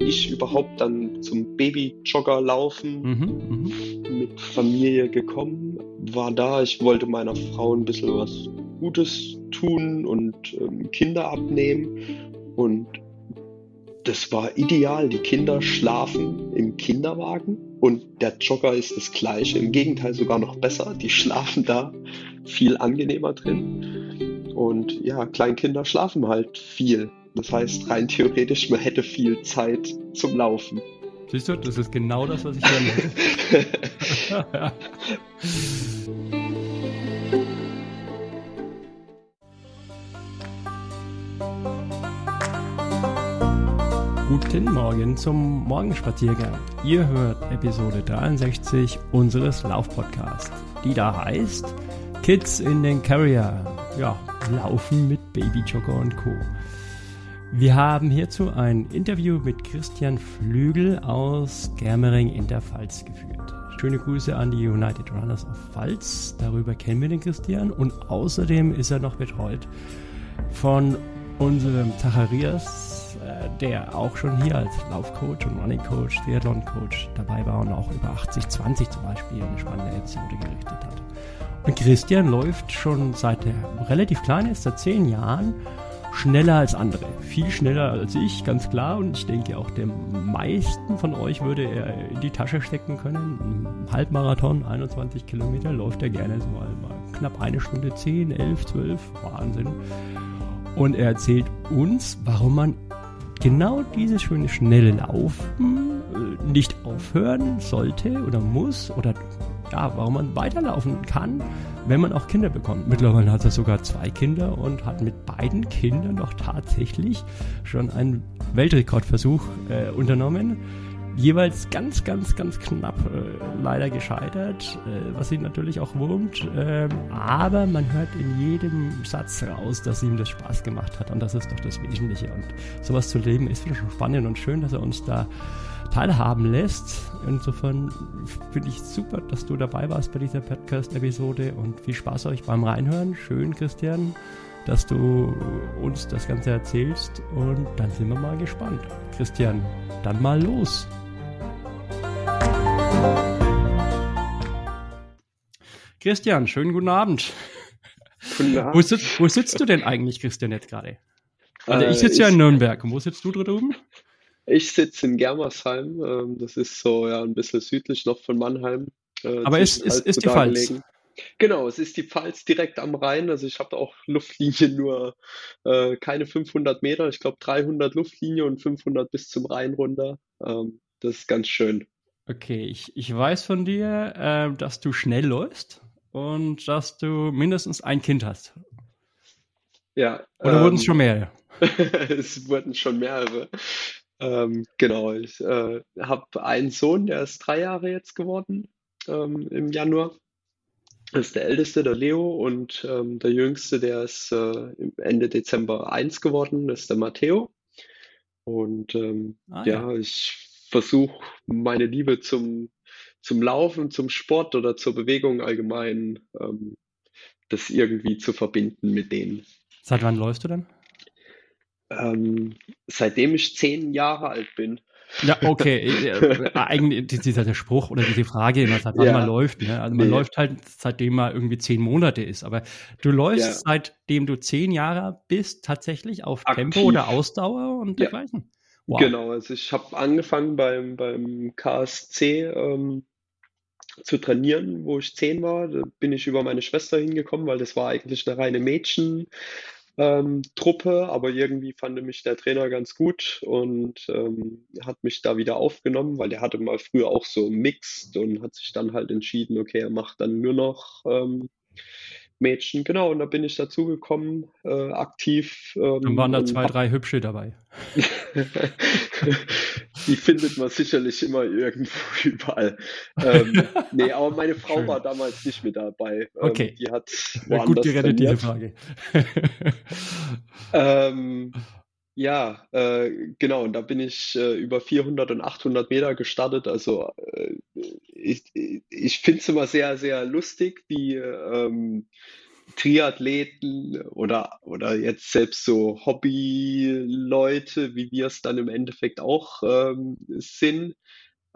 ich überhaupt dann zum Babyjogger laufen mhm, mh. mit Familie gekommen. War da, ich wollte meiner Frau ein bisschen was Gutes tun und ähm, Kinder abnehmen. Und das war ideal. Die Kinder schlafen im Kinderwagen und der Jogger ist das gleiche. Im Gegenteil sogar noch besser. Die schlafen da viel angenehmer drin. Und ja, Kleinkinder schlafen halt viel. Das heißt, rein theoretisch, man hätte viel Zeit zum Laufen. Siehst du, das ist genau das, was ich hören wollte. Guten Morgen zum Morgenspaziergang. Ihr hört Episode 63 unseres Laufpodcasts, die da heißt Kids in den Carrier. Ja, Laufen mit Babyjogger und Co. Wir haben hierzu ein Interview mit Christian Flügel aus Germering in der Pfalz geführt. Schöne Grüße an die United Runners of Pfalz. Darüber kennen wir den Christian und außerdem ist er noch betreut von unserem Zacharias, äh, der auch schon hier als Laufcoach und Running Coach, Triathlon Coach dabei war und auch über 80-20 zum Beispiel eine spannende Episode gerichtet hat. Und Christian läuft schon seit er relativ klein ist, seit zehn Jahren schneller als andere. Viel schneller als ich, ganz klar. Und ich denke auch dem meisten von euch würde er in die Tasche stecken können. Im Halbmarathon, 21 Kilometer, läuft er gerne so mal, mal knapp eine Stunde 10, 11, 12. Wahnsinn. Und er erzählt uns, warum man genau dieses schöne schnelle Laufen äh, nicht aufhören sollte oder muss oder ja, warum man weiterlaufen kann, wenn man auch Kinder bekommt. Mittlerweile hat er sogar zwei Kinder und hat mit beiden Kindern doch tatsächlich schon einen Weltrekordversuch äh, unternommen. Jeweils ganz, ganz, ganz knapp äh, leider gescheitert, äh, was ihn natürlich auch wurmt. Ähm, aber man hört in jedem Satz raus, dass ihm das Spaß gemacht hat. Und das ist doch das Wesentliche. Und sowas zu leben ist schon spannend und schön, dass er uns da teilhaben lässt. Insofern finde ich super, dass du dabei warst bei dieser Podcast-Episode und viel Spaß euch beim Reinhören. Schön, Christian, dass du uns das Ganze erzählst und dann sind wir mal gespannt. Christian, dann mal los. Christian, schönen guten Abend. Guten Abend. Wo, sitzt, wo sitzt du denn eigentlich, Christian, jetzt gerade? Also ich sitze äh, ja in Nürnberg. Und wo sitzt du drüben? Ich sitze in Germersheim, ähm, das ist so ja ein bisschen südlich noch von Mannheim. Äh, Aber ist, ist, ist die Pfalz? Gelegen. Genau, es ist die Pfalz direkt am Rhein. Also ich habe auch Luftlinie nur äh, keine 500 Meter, ich glaube 300 Luftlinie und 500 bis zum Rhein runter. Ähm, das ist ganz schön. Okay, ich, ich weiß von dir, äh, dass du schnell läufst und dass du mindestens ein Kind hast. Ja. Oder ähm, wurden es schon mehrere? es wurden schon mehrere. Ähm, genau, ich äh, habe einen Sohn, der ist drei Jahre jetzt geworden ähm, im Januar. Das ist der älteste, der Leo, und ähm, der jüngste, der ist äh, Ende Dezember eins geworden, das ist der Matteo. Und ähm, ah, ja. ja. ich versuche meine Liebe zum, zum Laufen, zum Sport oder zur Bewegung allgemein, ähm, das irgendwie zu verbinden mit denen. Seit wann läufst du denn? Ähm, seitdem ich zehn Jahre alt bin. Ja, okay. Äh, eigentlich dieser Spruch oder diese Frage immer, seit wann ja. man läuft. Ne? Also man nee. läuft halt seitdem man irgendwie zehn Monate ist. Aber du läufst ja. seitdem du zehn Jahre bist tatsächlich auf Aktiv. Tempo oder Ausdauer und dergleichen. Wow. Genau, also ich habe angefangen beim, beim KSC ähm, zu trainieren, wo ich zehn war. Da bin ich über meine Schwester hingekommen, weil das war eigentlich eine reine Mädchen ähm, Truppe, aber irgendwie fand mich der Trainer ganz gut und ähm, hat mich da wieder aufgenommen, weil er hatte mal früher auch so Mixed und hat sich dann halt entschieden, okay, er macht dann nur noch ähm, Mädchen, genau, und da bin ich dazugekommen, äh, aktiv. Ähm, Dann waren da zwei, drei hübsche dabei. Die findet man sicherlich immer irgendwo überall. Ähm, nee, aber meine Frau Schön. war damals nicht mit dabei. Ähm, okay. Die hat ja, gut gerettet, diese Frage. ähm, ja, äh, genau, und da bin ich äh, über 400 und 800 Meter gestartet. Also äh, ich, ich finde es immer sehr, sehr lustig, wie, ähm, Triathleten oder, oder jetzt selbst so Hobbyleute, wie wir es dann im Endeffekt auch ähm, sind,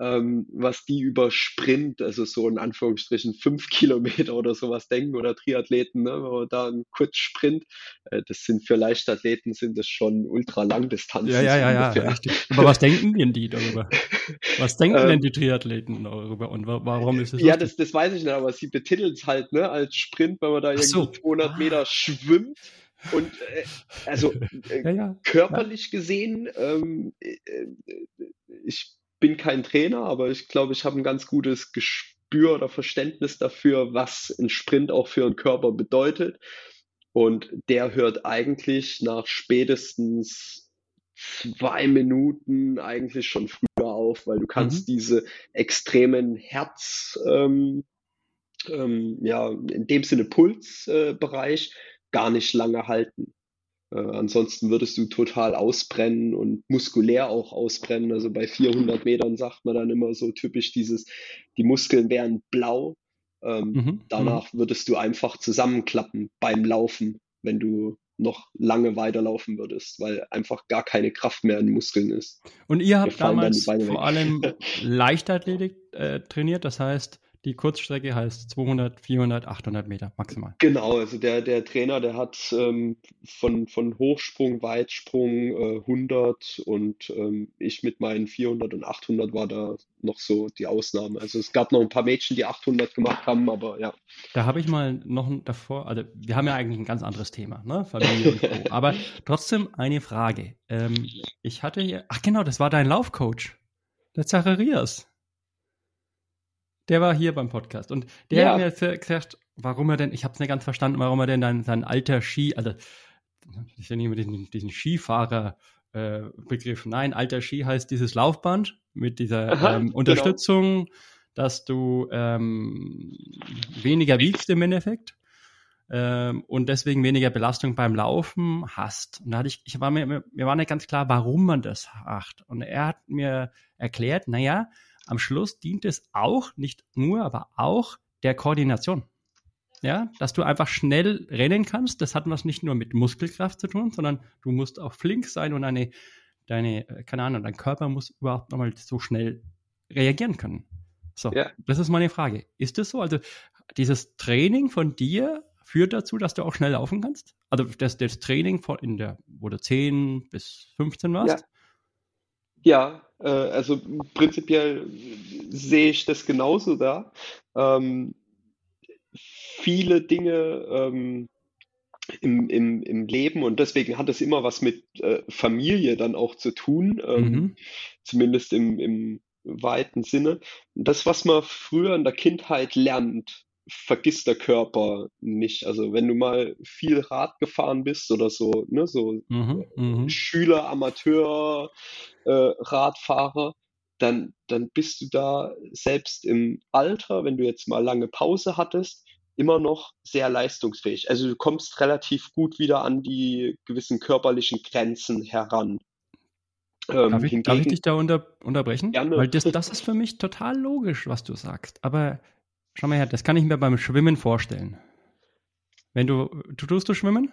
ähm, was die über Sprint, also so in Anführungsstrichen fünf Kilometer oder sowas denken oder Triathleten, ne, wenn man da einen Kurzsprint, äh, das sind für Leichtathleten sind das schon ultra Langdistanzen. Ja, ja, ja, ja, richtig. Aber was denken denn die darüber? Was denken denn ähm, die Triathleten darüber und warum ist das? Ja, das, das weiß ich nicht, aber sie betiteln es halt ne, als Sprint, wenn man da irgendwie so. 200 ah. Meter schwimmt. Und äh, also äh, ja, ja. körperlich gesehen, ähm, äh, äh, ich bin kein Trainer, aber ich glaube, ich habe ein ganz gutes Gespür oder Verständnis dafür, was ein Sprint auch für einen Körper bedeutet. Und der hört eigentlich nach spätestens zwei Minuten eigentlich schon früher auf, weil du kannst mhm. diese extremen Herz, ähm, ähm, ja, in dem Sinne Pulsbereich äh, gar nicht lange halten. Äh, ansonsten würdest du total ausbrennen und muskulär auch ausbrennen. Also bei 400 Metern sagt man dann immer so typisch dieses, die Muskeln wären blau. Ähm, mhm. Danach mhm. würdest du einfach zusammenklappen beim Laufen, wenn du noch lange weiterlaufen würdest, weil einfach gar keine Kraft mehr in den Muskeln ist. Und ihr habt damals vor allem Leichtathletik äh, trainiert, das heißt die Kurzstrecke heißt 200, 400, 800 Meter maximal. Genau, also der, der Trainer, der hat ähm, von, von Hochsprung, Weitsprung äh, 100 und ähm, ich mit meinen 400 und 800 war da noch so die Ausnahme. Also es gab noch ein paar Mädchen, die 800 gemacht haben, aber ja. Da habe ich mal noch davor, also wir haben ja eigentlich ein ganz anderes Thema, ne? Familie und Co. aber trotzdem eine Frage. Ähm, ich hatte hier, ach genau, das war dein Laufcoach, der Zacharias. Der war hier beim Podcast und der ja. hat mir gesagt, warum er denn, ich habe es nicht ganz verstanden, warum er denn dann sein alter Ski, also ich nenne immer diesen, diesen Skifahrer äh, Begriff. Nein, alter Ski heißt dieses Laufband mit dieser Aha, ähm, genau. Unterstützung, genau. dass du ähm, weniger wiegst im Endeffekt ähm, und deswegen weniger Belastung beim Laufen hast. Und da hatte ich, ich war mir, mir war nicht ganz klar, warum man das macht. Und er hat mir erklärt, naja, am Schluss dient es auch, nicht nur, aber auch der Koordination. Ja, dass du einfach schnell rennen kannst. Das hat was nicht nur mit Muskelkraft zu tun, sondern du musst auch flink sein und eine, deine, äh, keine Ahnung, dein Körper muss überhaupt nochmal so schnell reagieren können. So, ja. das ist meine Frage. Ist das so? Also, dieses Training von dir führt dazu, dass du auch schnell laufen kannst? Also, das, das Training von in der, wo du 10 bis 15 warst? Ja. Ja, äh, also prinzipiell sehe ich das genauso da. Ähm, viele Dinge ähm, im, im, im Leben und deswegen hat es immer was mit äh, Familie dann auch zu tun, ähm, mhm. zumindest im, im weiten Sinne. Das, was man früher in der Kindheit lernt, vergisst der Körper nicht. Also wenn du mal viel Rad gefahren bist oder so, ne, so mhm, äh, Schüler, Amateur, äh, Radfahrer, dann, dann bist du da selbst im Alter, wenn du jetzt mal lange Pause hattest, immer noch sehr leistungsfähig. Also du kommst relativ gut wieder an die gewissen körperlichen Grenzen heran. Ähm, darf, ich, hingegen, darf, ich, dich da unter, unterbrechen? Gerne. Weil das, das ist für mich total logisch, was du sagst. Aber schau mal her, das kann ich mir beim Schwimmen vorstellen. Wenn du, du tust du schwimmen?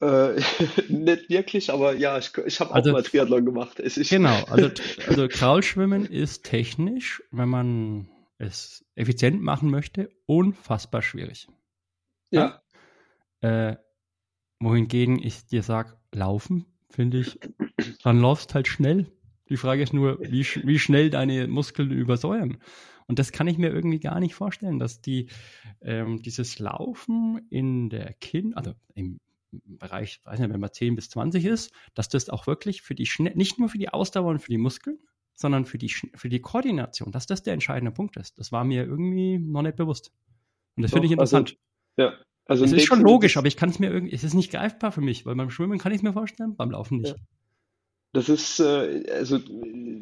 Äh, nicht wirklich, aber ja, ich, ich habe auch also, mal Triathlon gemacht. Genau, also, also Kraulschwimmen ist technisch, wenn man es effizient machen möchte, unfassbar schwierig. Ja. ja? Äh, wohingegen ich dir sage, laufen, finde ich, dann laufst halt schnell. Die Frage ist nur, wie, wie schnell deine Muskeln übersäuern. Und das kann ich mir irgendwie gar nicht vorstellen, dass die ähm, dieses Laufen in der Kind, also im Bereich, weiß nicht, wenn man 10 bis 20 ist, dass das auch wirklich für die schnell, nicht nur für die Ausdauer und für die Muskeln, sondern für die, für die Koordination, dass das der entscheidende Punkt ist. Das war mir irgendwie noch nicht bewusst. Und das finde ich also, interessant. Also, ja. Also es ist schon logisch, aber ich kann es mir irgendwie, es ist nicht greifbar für mich, weil beim Schwimmen kann ich es mir vorstellen, beim Laufen nicht. Ja. Das ist, äh, also,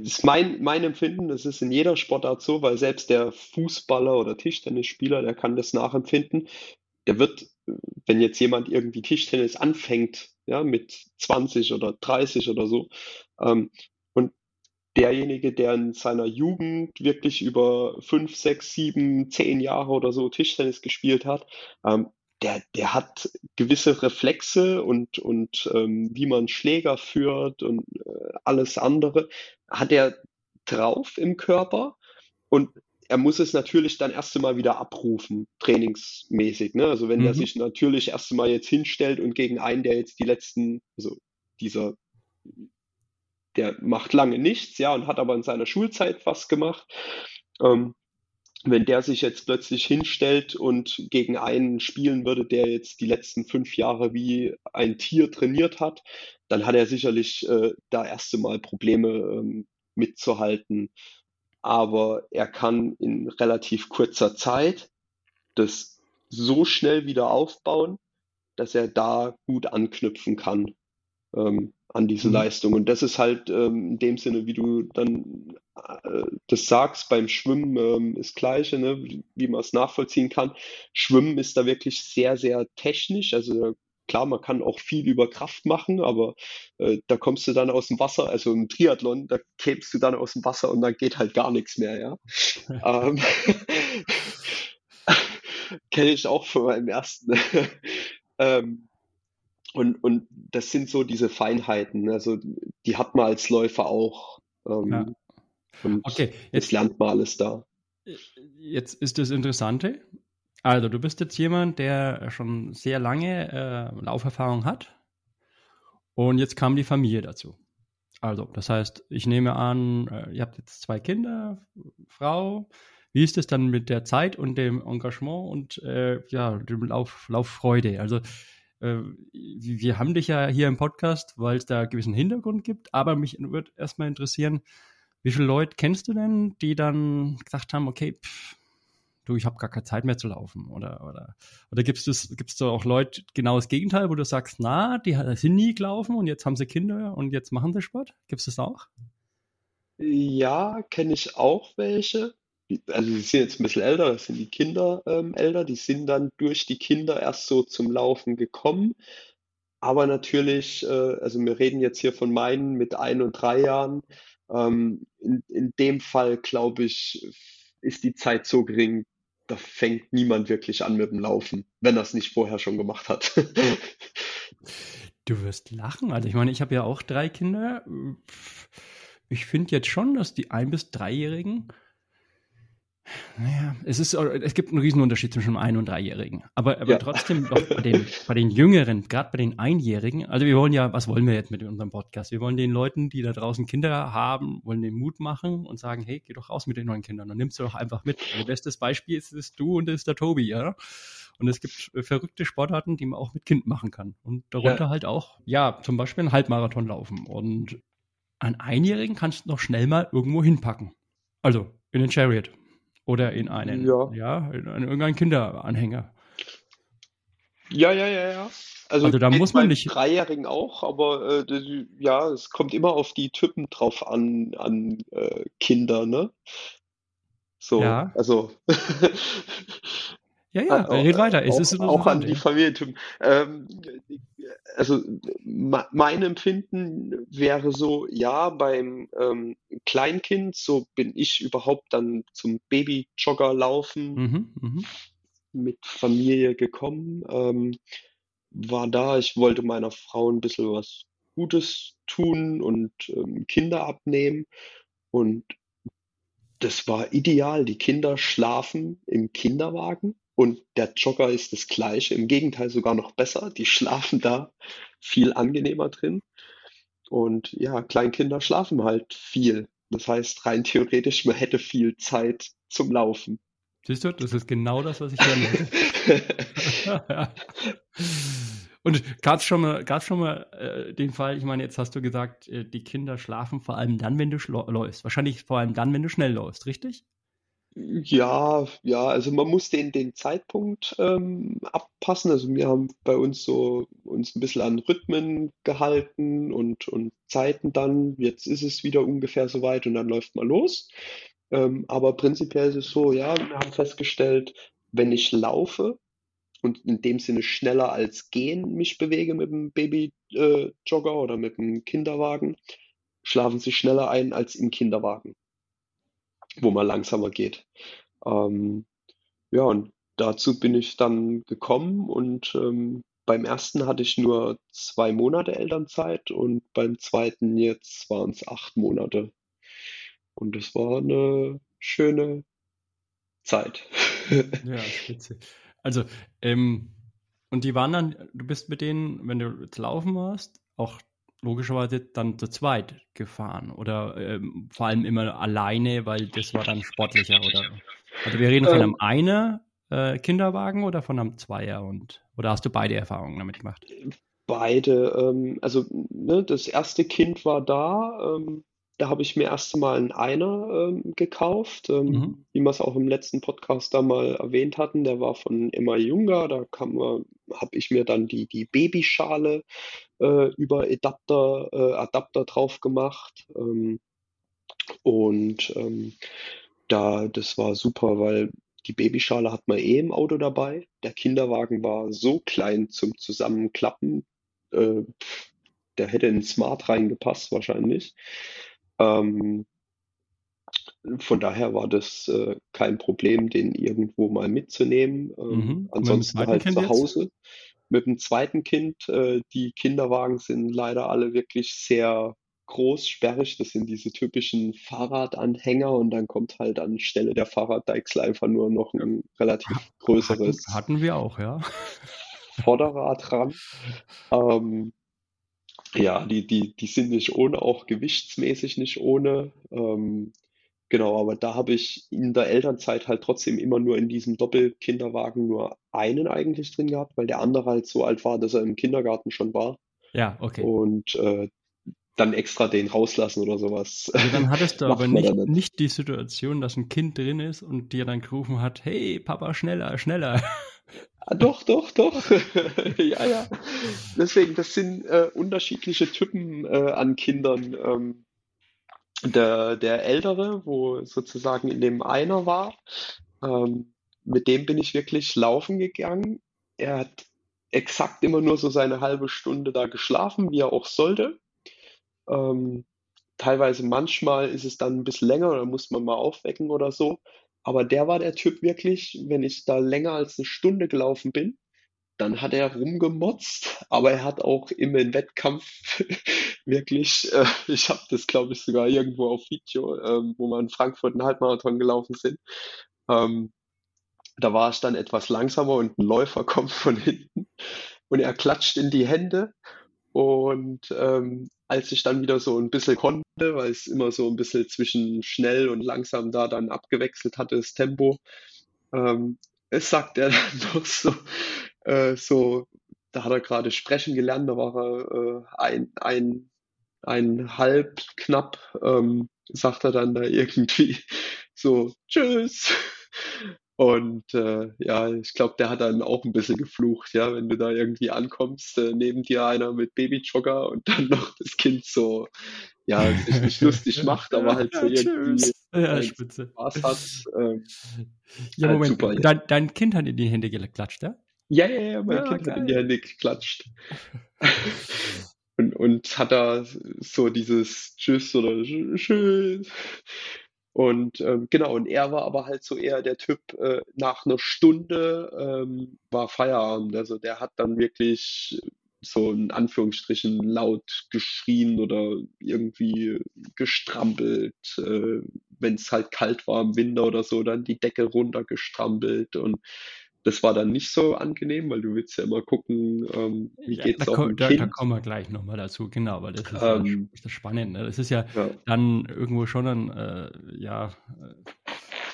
ist mein, mein Empfinden, das ist in jeder Sportart so, weil selbst der Fußballer oder Tischtennisspieler, der kann das nachempfinden. Der wird, wenn jetzt jemand irgendwie Tischtennis anfängt, ja, mit 20 oder 30 oder so, ähm, derjenige, der in seiner Jugend wirklich über fünf, sechs, sieben, zehn Jahre oder so Tischtennis gespielt hat, ähm, der, der hat gewisse Reflexe und, und ähm, wie man Schläger führt und äh, alles andere, hat er drauf im Körper und er muss es natürlich dann erst einmal wieder abrufen, trainingsmäßig. Ne? Also wenn mhm. er sich natürlich erst einmal jetzt hinstellt und gegen einen, der jetzt die letzten, also dieser, der macht lange nichts, ja, und hat aber in seiner Schulzeit was gemacht. Ähm, wenn der sich jetzt plötzlich hinstellt und gegen einen spielen würde, der jetzt die letzten fünf Jahre wie ein Tier trainiert hat, dann hat er sicherlich äh, da erste Mal Probleme ähm, mitzuhalten. Aber er kann in relativ kurzer Zeit das so schnell wieder aufbauen, dass er da gut anknüpfen kann ähm, an diese mhm. Leistung. Und das ist halt ähm, in dem Sinne, wie du dann äh, das sagst, beim Schwimmen ähm, ist gleiche, ne, wie, wie man es nachvollziehen kann. Schwimmen ist da wirklich sehr, sehr technisch. Also klar, man kann auch viel über Kraft machen, aber äh, da kommst du dann aus dem Wasser, also im Triathlon, da kämst du dann aus dem Wasser und dann geht halt gar nichts mehr, ja. ähm, Kenne ich auch von meinem ersten. ähm, und, und das sind so diese Feinheiten, ne? also die hat man als Läufer auch. Ähm, ja. Okay, jetzt lernt man alles da. Jetzt ist das Interessante. Also, du bist jetzt jemand, der schon sehr lange äh, Lauferfahrung hat. Und jetzt kam die Familie dazu. Also, das heißt, ich nehme an, äh, ihr habt jetzt zwei Kinder, Frau. Wie ist es dann mit der Zeit und dem Engagement und äh, ja, dem Lauf, Lauffreude? Also, äh, wir haben dich ja hier im Podcast, weil es da einen gewissen Hintergrund gibt, aber mich würde erstmal interessieren, wie viele Leute kennst du denn, die dann gesagt haben, okay, pff, du, ich habe gar keine Zeit mehr zu laufen? Oder, oder, oder gibt es gibt's da auch Leute genau das Gegenteil, wo du sagst, na, die sind nie gelaufen und jetzt haben sie Kinder und jetzt machen sie Sport? Gibt es das auch? Ja, kenne ich auch welche also die sind jetzt ein bisschen älter, das sind die Kinder ähm, älter, die sind dann durch die Kinder erst so zum Laufen gekommen. Aber natürlich, äh, also wir reden jetzt hier von meinen mit ein und drei Jahren. Ähm, in, in dem Fall, glaube ich, ist die Zeit so gering, da fängt niemand wirklich an mit dem Laufen, wenn er es nicht vorher schon gemacht hat. du wirst lachen. Also ich meine, ich habe ja auch drei Kinder. Ich finde jetzt schon, dass die ein- bis dreijährigen naja, es ist, es gibt einen Riesenunterschied zwischen einem Ein- und Dreijährigen. Aber, aber ja. trotzdem bei den, bei den Jüngeren, gerade bei den Einjährigen, also wir wollen ja, was wollen wir jetzt mit unserem Podcast? Wir wollen den Leuten, die da draußen Kinder haben, wollen den Mut machen und sagen, hey, geh doch raus mit den neuen Kindern und nimmst du doch einfach mit. Also bestes Beispiel ist, ist du und ist der Tobi, ja. Und es gibt verrückte Sportarten, die man auch mit Kind machen kann. Und darunter ja. halt auch, ja, zum Beispiel einen Halbmarathon laufen. Und einen Einjährigen kannst du noch schnell mal irgendwo hinpacken. Also in den Chariot oder in einen, ja, ja in, in irgendeinen Kinderanhänger. Ja, ja, ja, ja. Also, also da muss man nicht. Dreijährigen auch, aber äh, ja, es kommt immer auf die Typen drauf an, an äh, Kinder, ne? So, ja. also. ja, ja, red weiter. Es auch, ist auch an die Familientypen. Ähm, also mein Empfinden wäre so, ja, beim ähm, Kleinkind, so bin ich überhaupt dann zum Babyjogger laufen mhm, mh. mit Familie gekommen, ähm, war da, ich wollte meiner Frau ein bisschen was Gutes tun und ähm, Kinder abnehmen und das war ideal. Die Kinder schlafen im Kinderwagen und der Jogger ist das gleiche, im Gegenteil sogar noch besser. Die schlafen da viel angenehmer drin. Und ja, Kleinkinder schlafen halt viel. Das heißt, rein theoretisch, man hätte viel Zeit zum Laufen. Siehst du, das ist genau das, was ich hören. Und gab es schon mal, gab's schon mal äh, den Fall, ich meine, jetzt hast du gesagt, äh, die Kinder schlafen vor allem dann, wenn du läufst. Wahrscheinlich vor allem dann, wenn du schnell läufst, richtig? Ja, ja, also man muss den, den Zeitpunkt ähm, abpassen. Also wir haben bei uns so uns ein bisschen an Rhythmen gehalten und, und Zeiten dann. Jetzt ist es wieder ungefähr so weit und dann läuft man los. Ähm, aber prinzipiell ist es so, ja, wir haben festgestellt, wenn ich laufe und in dem Sinne schneller als gehen mich bewege mit dem Baby-Jogger äh, oder mit dem Kinderwagen, schlafen sie schneller ein als im Kinderwagen wo man langsamer geht. Ähm, ja, und dazu bin ich dann gekommen und ähm, beim ersten hatte ich nur zwei Monate Elternzeit und beim zweiten jetzt waren es acht Monate. Und es war eine schöne Zeit. ja, spitze. Also, ähm, und die waren dann, du bist mit denen, wenn du jetzt laufen warst, auch logischerweise dann zu zweit gefahren oder ähm, vor allem immer alleine, weil das war dann sportlicher oder? Also wir reden von ähm, einem Einer äh, Kinderwagen oder von einem Zweier und oder hast du beide Erfahrungen damit gemacht? Beide. Ähm, also ne, das erste Kind war da. Ähm, da habe ich mir erst mal einen Einer ähm, gekauft, ähm, mhm. wie wir es auch im letzten Podcast da mal erwähnt hatten. Der war von Emma Junger. Da habe ich mir dann die, die Babyschale äh, über Adapter, äh, Adapter drauf gemacht. Ähm, und ähm, da, das war super, weil die Babyschale hat man eh im Auto dabei. Der Kinderwagen war so klein zum Zusammenklappen. Äh, der hätte in Smart reingepasst wahrscheinlich. Ähm, von daher war das äh, kein Problem, den irgendwo mal mitzunehmen. Ähm, mhm. Ansonsten halt zu Hause. Jetzt? Mit dem zweiten Kind, äh, die Kinderwagen sind leider alle wirklich sehr groß, sperrig. Das sind diese typischen Fahrradanhänger und dann kommt halt anstelle der Fahrraddeichsel einfach nur noch ein relativ größeres. Hatten, hatten wir auch, ja. Vorderrad ran. Ähm, ja, die, die, die sind nicht ohne, auch gewichtsmäßig nicht ohne. Ähm, genau, aber da habe ich in der Elternzeit halt trotzdem immer nur in diesem Doppelkinderwagen nur einen eigentlich drin gehabt, weil der andere halt so alt war, dass er im Kindergarten schon war. Ja, okay. Und äh, dann extra den rauslassen oder sowas. Also dann hattest du aber nicht, nicht die Situation, dass ein Kind drin ist und dir dann gerufen hat, hey Papa, schneller, schneller. Ah, doch, doch, doch. ja, ja. Deswegen, das sind äh, unterschiedliche Typen äh, an Kindern. Ähm, der, der Ältere, wo sozusagen in dem einer war, ähm, mit dem bin ich wirklich laufen gegangen. Er hat exakt immer nur so seine halbe Stunde da geschlafen, wie er auch sollte. Ähm, teilweise manchmal ist es dann ein bisschen länger, oder muss man mal aufwecken oder so. Aber der war der Typ wirklich, wenn ich da länger als eine Stunde gelaufen bin, dann hat er rumgemotzt, aber er hat auch im Wettkampf wirklich, äh, ich habe das glaube ich sogar irgendwo auf Video, äh, wo wir in Frankfurt einen Halbmarathon gelaufen sind. Ähm, da war ich dann etwas langsamer und ein Läufer kommt von hinten und er klatscht in die Hände und ähm, als ich dann wieder so ein bisschen konnte, weil es immer so ein bisschen zwischen schnell und langsam da dann abgewechselt hatte, das Tempo, ähm, es sagt er dann noch so, äh, so, da hat er gerade sprechen gelernt, da war er äh, ein, ein, ein halb knapp, ähm, sagt er dann da irgendwie so, tschüss. Und äh, ja, ich glaube, der hat dann auch ein bisschen geflucht, ja, wenn du da irgendwie ankommst, äh, neben dir einer mit Babyjogger und dann noch das Kind so, ja, sich nicht lustig macht, aber halt so irgendwie ja, spitze. Spaß hat. Ähm, ja, halt Moment, super, dein, dein, Kind hat in die Hände geklatscht, ja? Ja, ja, ja, mein ja, Kind geil. hat in die Hände geklatscht. und, und hat da so dieses Tschüss oder Tschüss und ähm, genau, und er war aber halt so eher der Typ, äh, nach einer Stunde ähm, war Feierabend. Also der hat dann wirklich so in Anführungsstrichen laut geschrien oder irgendwie gestrampelt, äh, wenn es halt kalt war im Winter oder so, dann die Decke runtergestrampelt und das war dann nicht so angenehm, weil du willst ja immer gucken, ähm, wie ja, geht's da, auch da, Kind. Da kommen wir gleich nochmal dazu, genau, weil das ist ähm, ja das Spannende. Ne? Das ist ja, ja, dann irgendwo schon ein, äh, ja,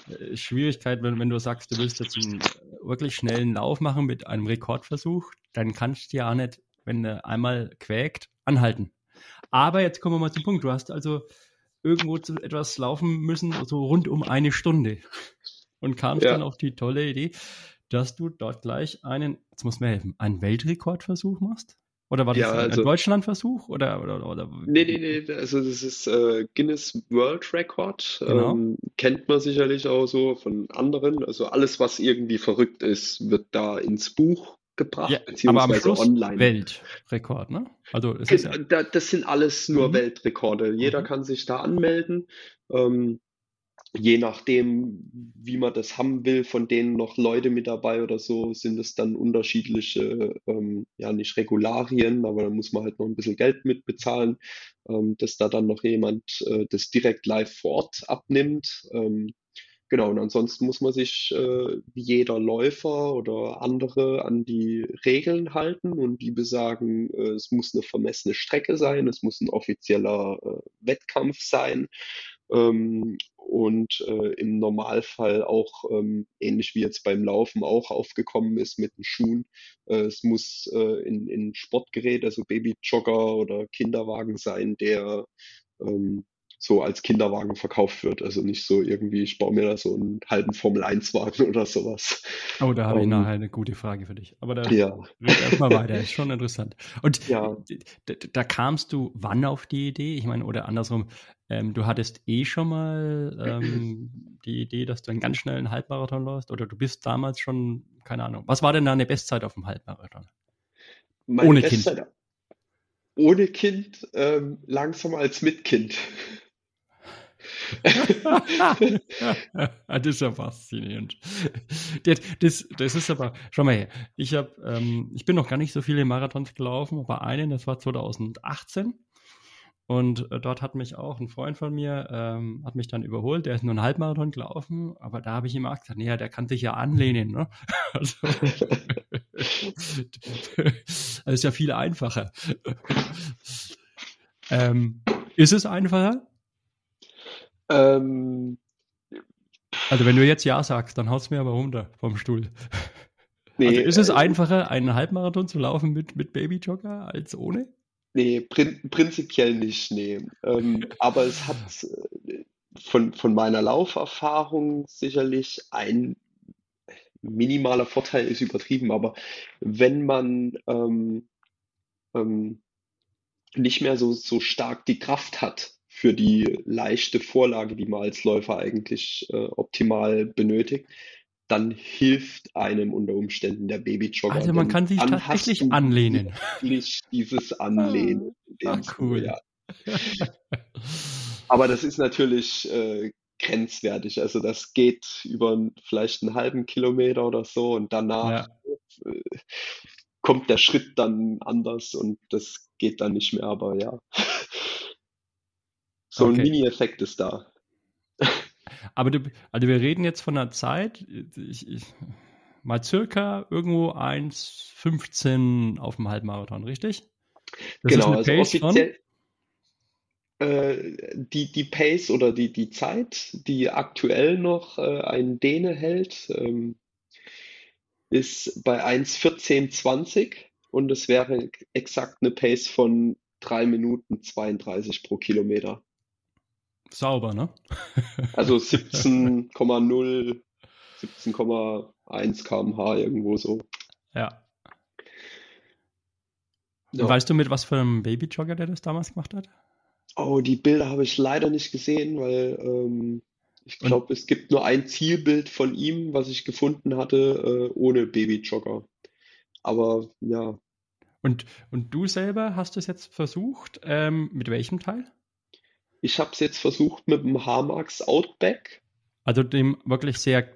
äh, Schwierigkeit, wenn, wenn du sagst, du willst jetzt einen wirklich schnellen Lauf machen mit einem Rekordversuch, dann kannst du ja auch nicht, wenn du einmal quäkt, anhalten. Aber jetzt kommen wir mal zum Punkt. Du hast also irgendwo etwas laufen müssen, so rund um eine Stunde. Und kamst ja. dann auf die tolle Idee, dass du dort gleich einen, jetzt muss mir helfen, einen Weltrekordversuch machst? Oder war das ja, ein, also, Deutschlandversuch? Oder, oder, oder? Nee, nee, nee, also das ist äh, Guinness World Record. Genau. Ähm, kennt man sicherlich auch so von anderen. Also alles, was irgendwie verrückt ist, wird da ins Buch gebracht, ja, beziehungsweise aber am Schluss online. Weltrekord, ne? Also es ist ja das sind alles nur mhm. Weltrekorde. Jeder mhm. kann sich da anmelden. Ähm, je nachdem, wie man das haben will, von denen noch Leute mit dabei oder so, sind es dann unterschiedliche, ähm, ja nicht Regularien, aber da muss man halt noch ein bisschen Geld mitbezahlen, ähm, dass da dann noch jemand äh, das direkt live vor Ort abnimmt. Ähm, Genau, und ansonsten muss man sich äh, wie jeder Läufer oder andere an die Regeln halten und die besagen, äh, es muss eine vermessene Strecke sein, es muss ein offizieller äh, Wettkampf sein ähm, und äh, im Normalfall auch ähm, ähnlich wie jetzt beim Laufen auch aufgekommen ist mit den Schuhen. Äh, es muss äh, in, in Sportgerät, also Babyjogger oder Kinderwagen sein, der ähm, so als Kinderwagen verkauft wird. Also nicht so irgendwie, ich baue mir da so einen halben Formel-1-Wagen oder sowas. Oh, da habe um, ich ähm, nachher eine gute Frage für dich. Aber da ja. erstmal weiter, ist schon interessant. Und ja. da, da, kamst du wann auf die Idee? Ich meine, oder andersrum, ähm, du hattest eh schon mal ähm, die Idee, dass du einen ganz schnellen Halbmarathon läufst oder du bist damals schon, keine Ahnung. Was war denn deine Bestzeit auf dem Halbmarathon? Meine Ohne Bestzeit, Kind. Ohne Kind ähm, langsam als mit Kind. das ist ja faszinierend. Das, das, das, ist aber, schau mal her, ich, hab, ähm, ich bin noch gar nicht so viele Marathons gelaufen, aber einen, das war 2018. Und äh, dort hat mich auch ein Freund von mir, ähm, hat mich dann überholt, der ist nur einen Halbmarathon gelaufen, aber da habe ich ihm auch gesagt, naja, der kann sich ja anlehnen. Ne? Also, das ist ja viel einfacher. ähm, ist es einfacher? Ähm, also wenn du jetzt Ja sagst, dann haust du mir aber runter vom Stuhl. Nee, also ist es äh, einfacher, einen Halbmarathon zu laufen mit, mit Babyjogger als ohne? Nee, prin prinzipiell nicht, nee. Ähm, aber es hat äh, von, von meiner Lauferfahrung sicherlich ein minimaler Vorteil ist übertrieben, aber wenn man ähm, ähm, nicht mehr so, so stark die Kraft hat, für die leichte Vorlage, die man als Läufer eigentlich äh, optimal benötigt, dann hilft einem unter Umständen der Babyjogger. Also man kann sich tatsächlich anlehnen. Dieses Anlehnen. Ah, cool. Ja. Aber das ist natürlich äh, grenzwertig. Also das geht über vielleicht einen halben Kilometer oder so und danach ja. äh, kommt der Schritt dann anders und das geht dann nicht mehr. Aber ja. So okay. ein Mini-Effekt ist da. Aber du, also wir reden jetzt von einer Zeit, ich, ich, mal circa irgendwo 1,15 auf dem Halbmarathon, richtig? Das genau, also offiziell äh, die, die Pace oder die, die Zeit, die aktuell noch äh, ein Däne hält, ähm, ist bei 1,14,20 und es wäre exakt eine Pace von 3 Minuten 32 pro Kilometer. Sauber, ne? also 17,0, 17,1 kmh irgendwo so. Ja. ja. Weißt du, mit was für einem Babyjogger der das damals gemacht hat? Oh, die Bilder habe ich leider nicht gesehen, weil ähm, ich glaube, es gibt nur ein Zielbild von ihm, was ich gefunden hatte, äh, ohne Babyjogger. Aber ja. Und, und du selber hast es jetzt versucht? Ähm, mit welchem Teil? Ich habe es jetzt versucht mit dem Hamax Outback. Also dem wirklich sehr,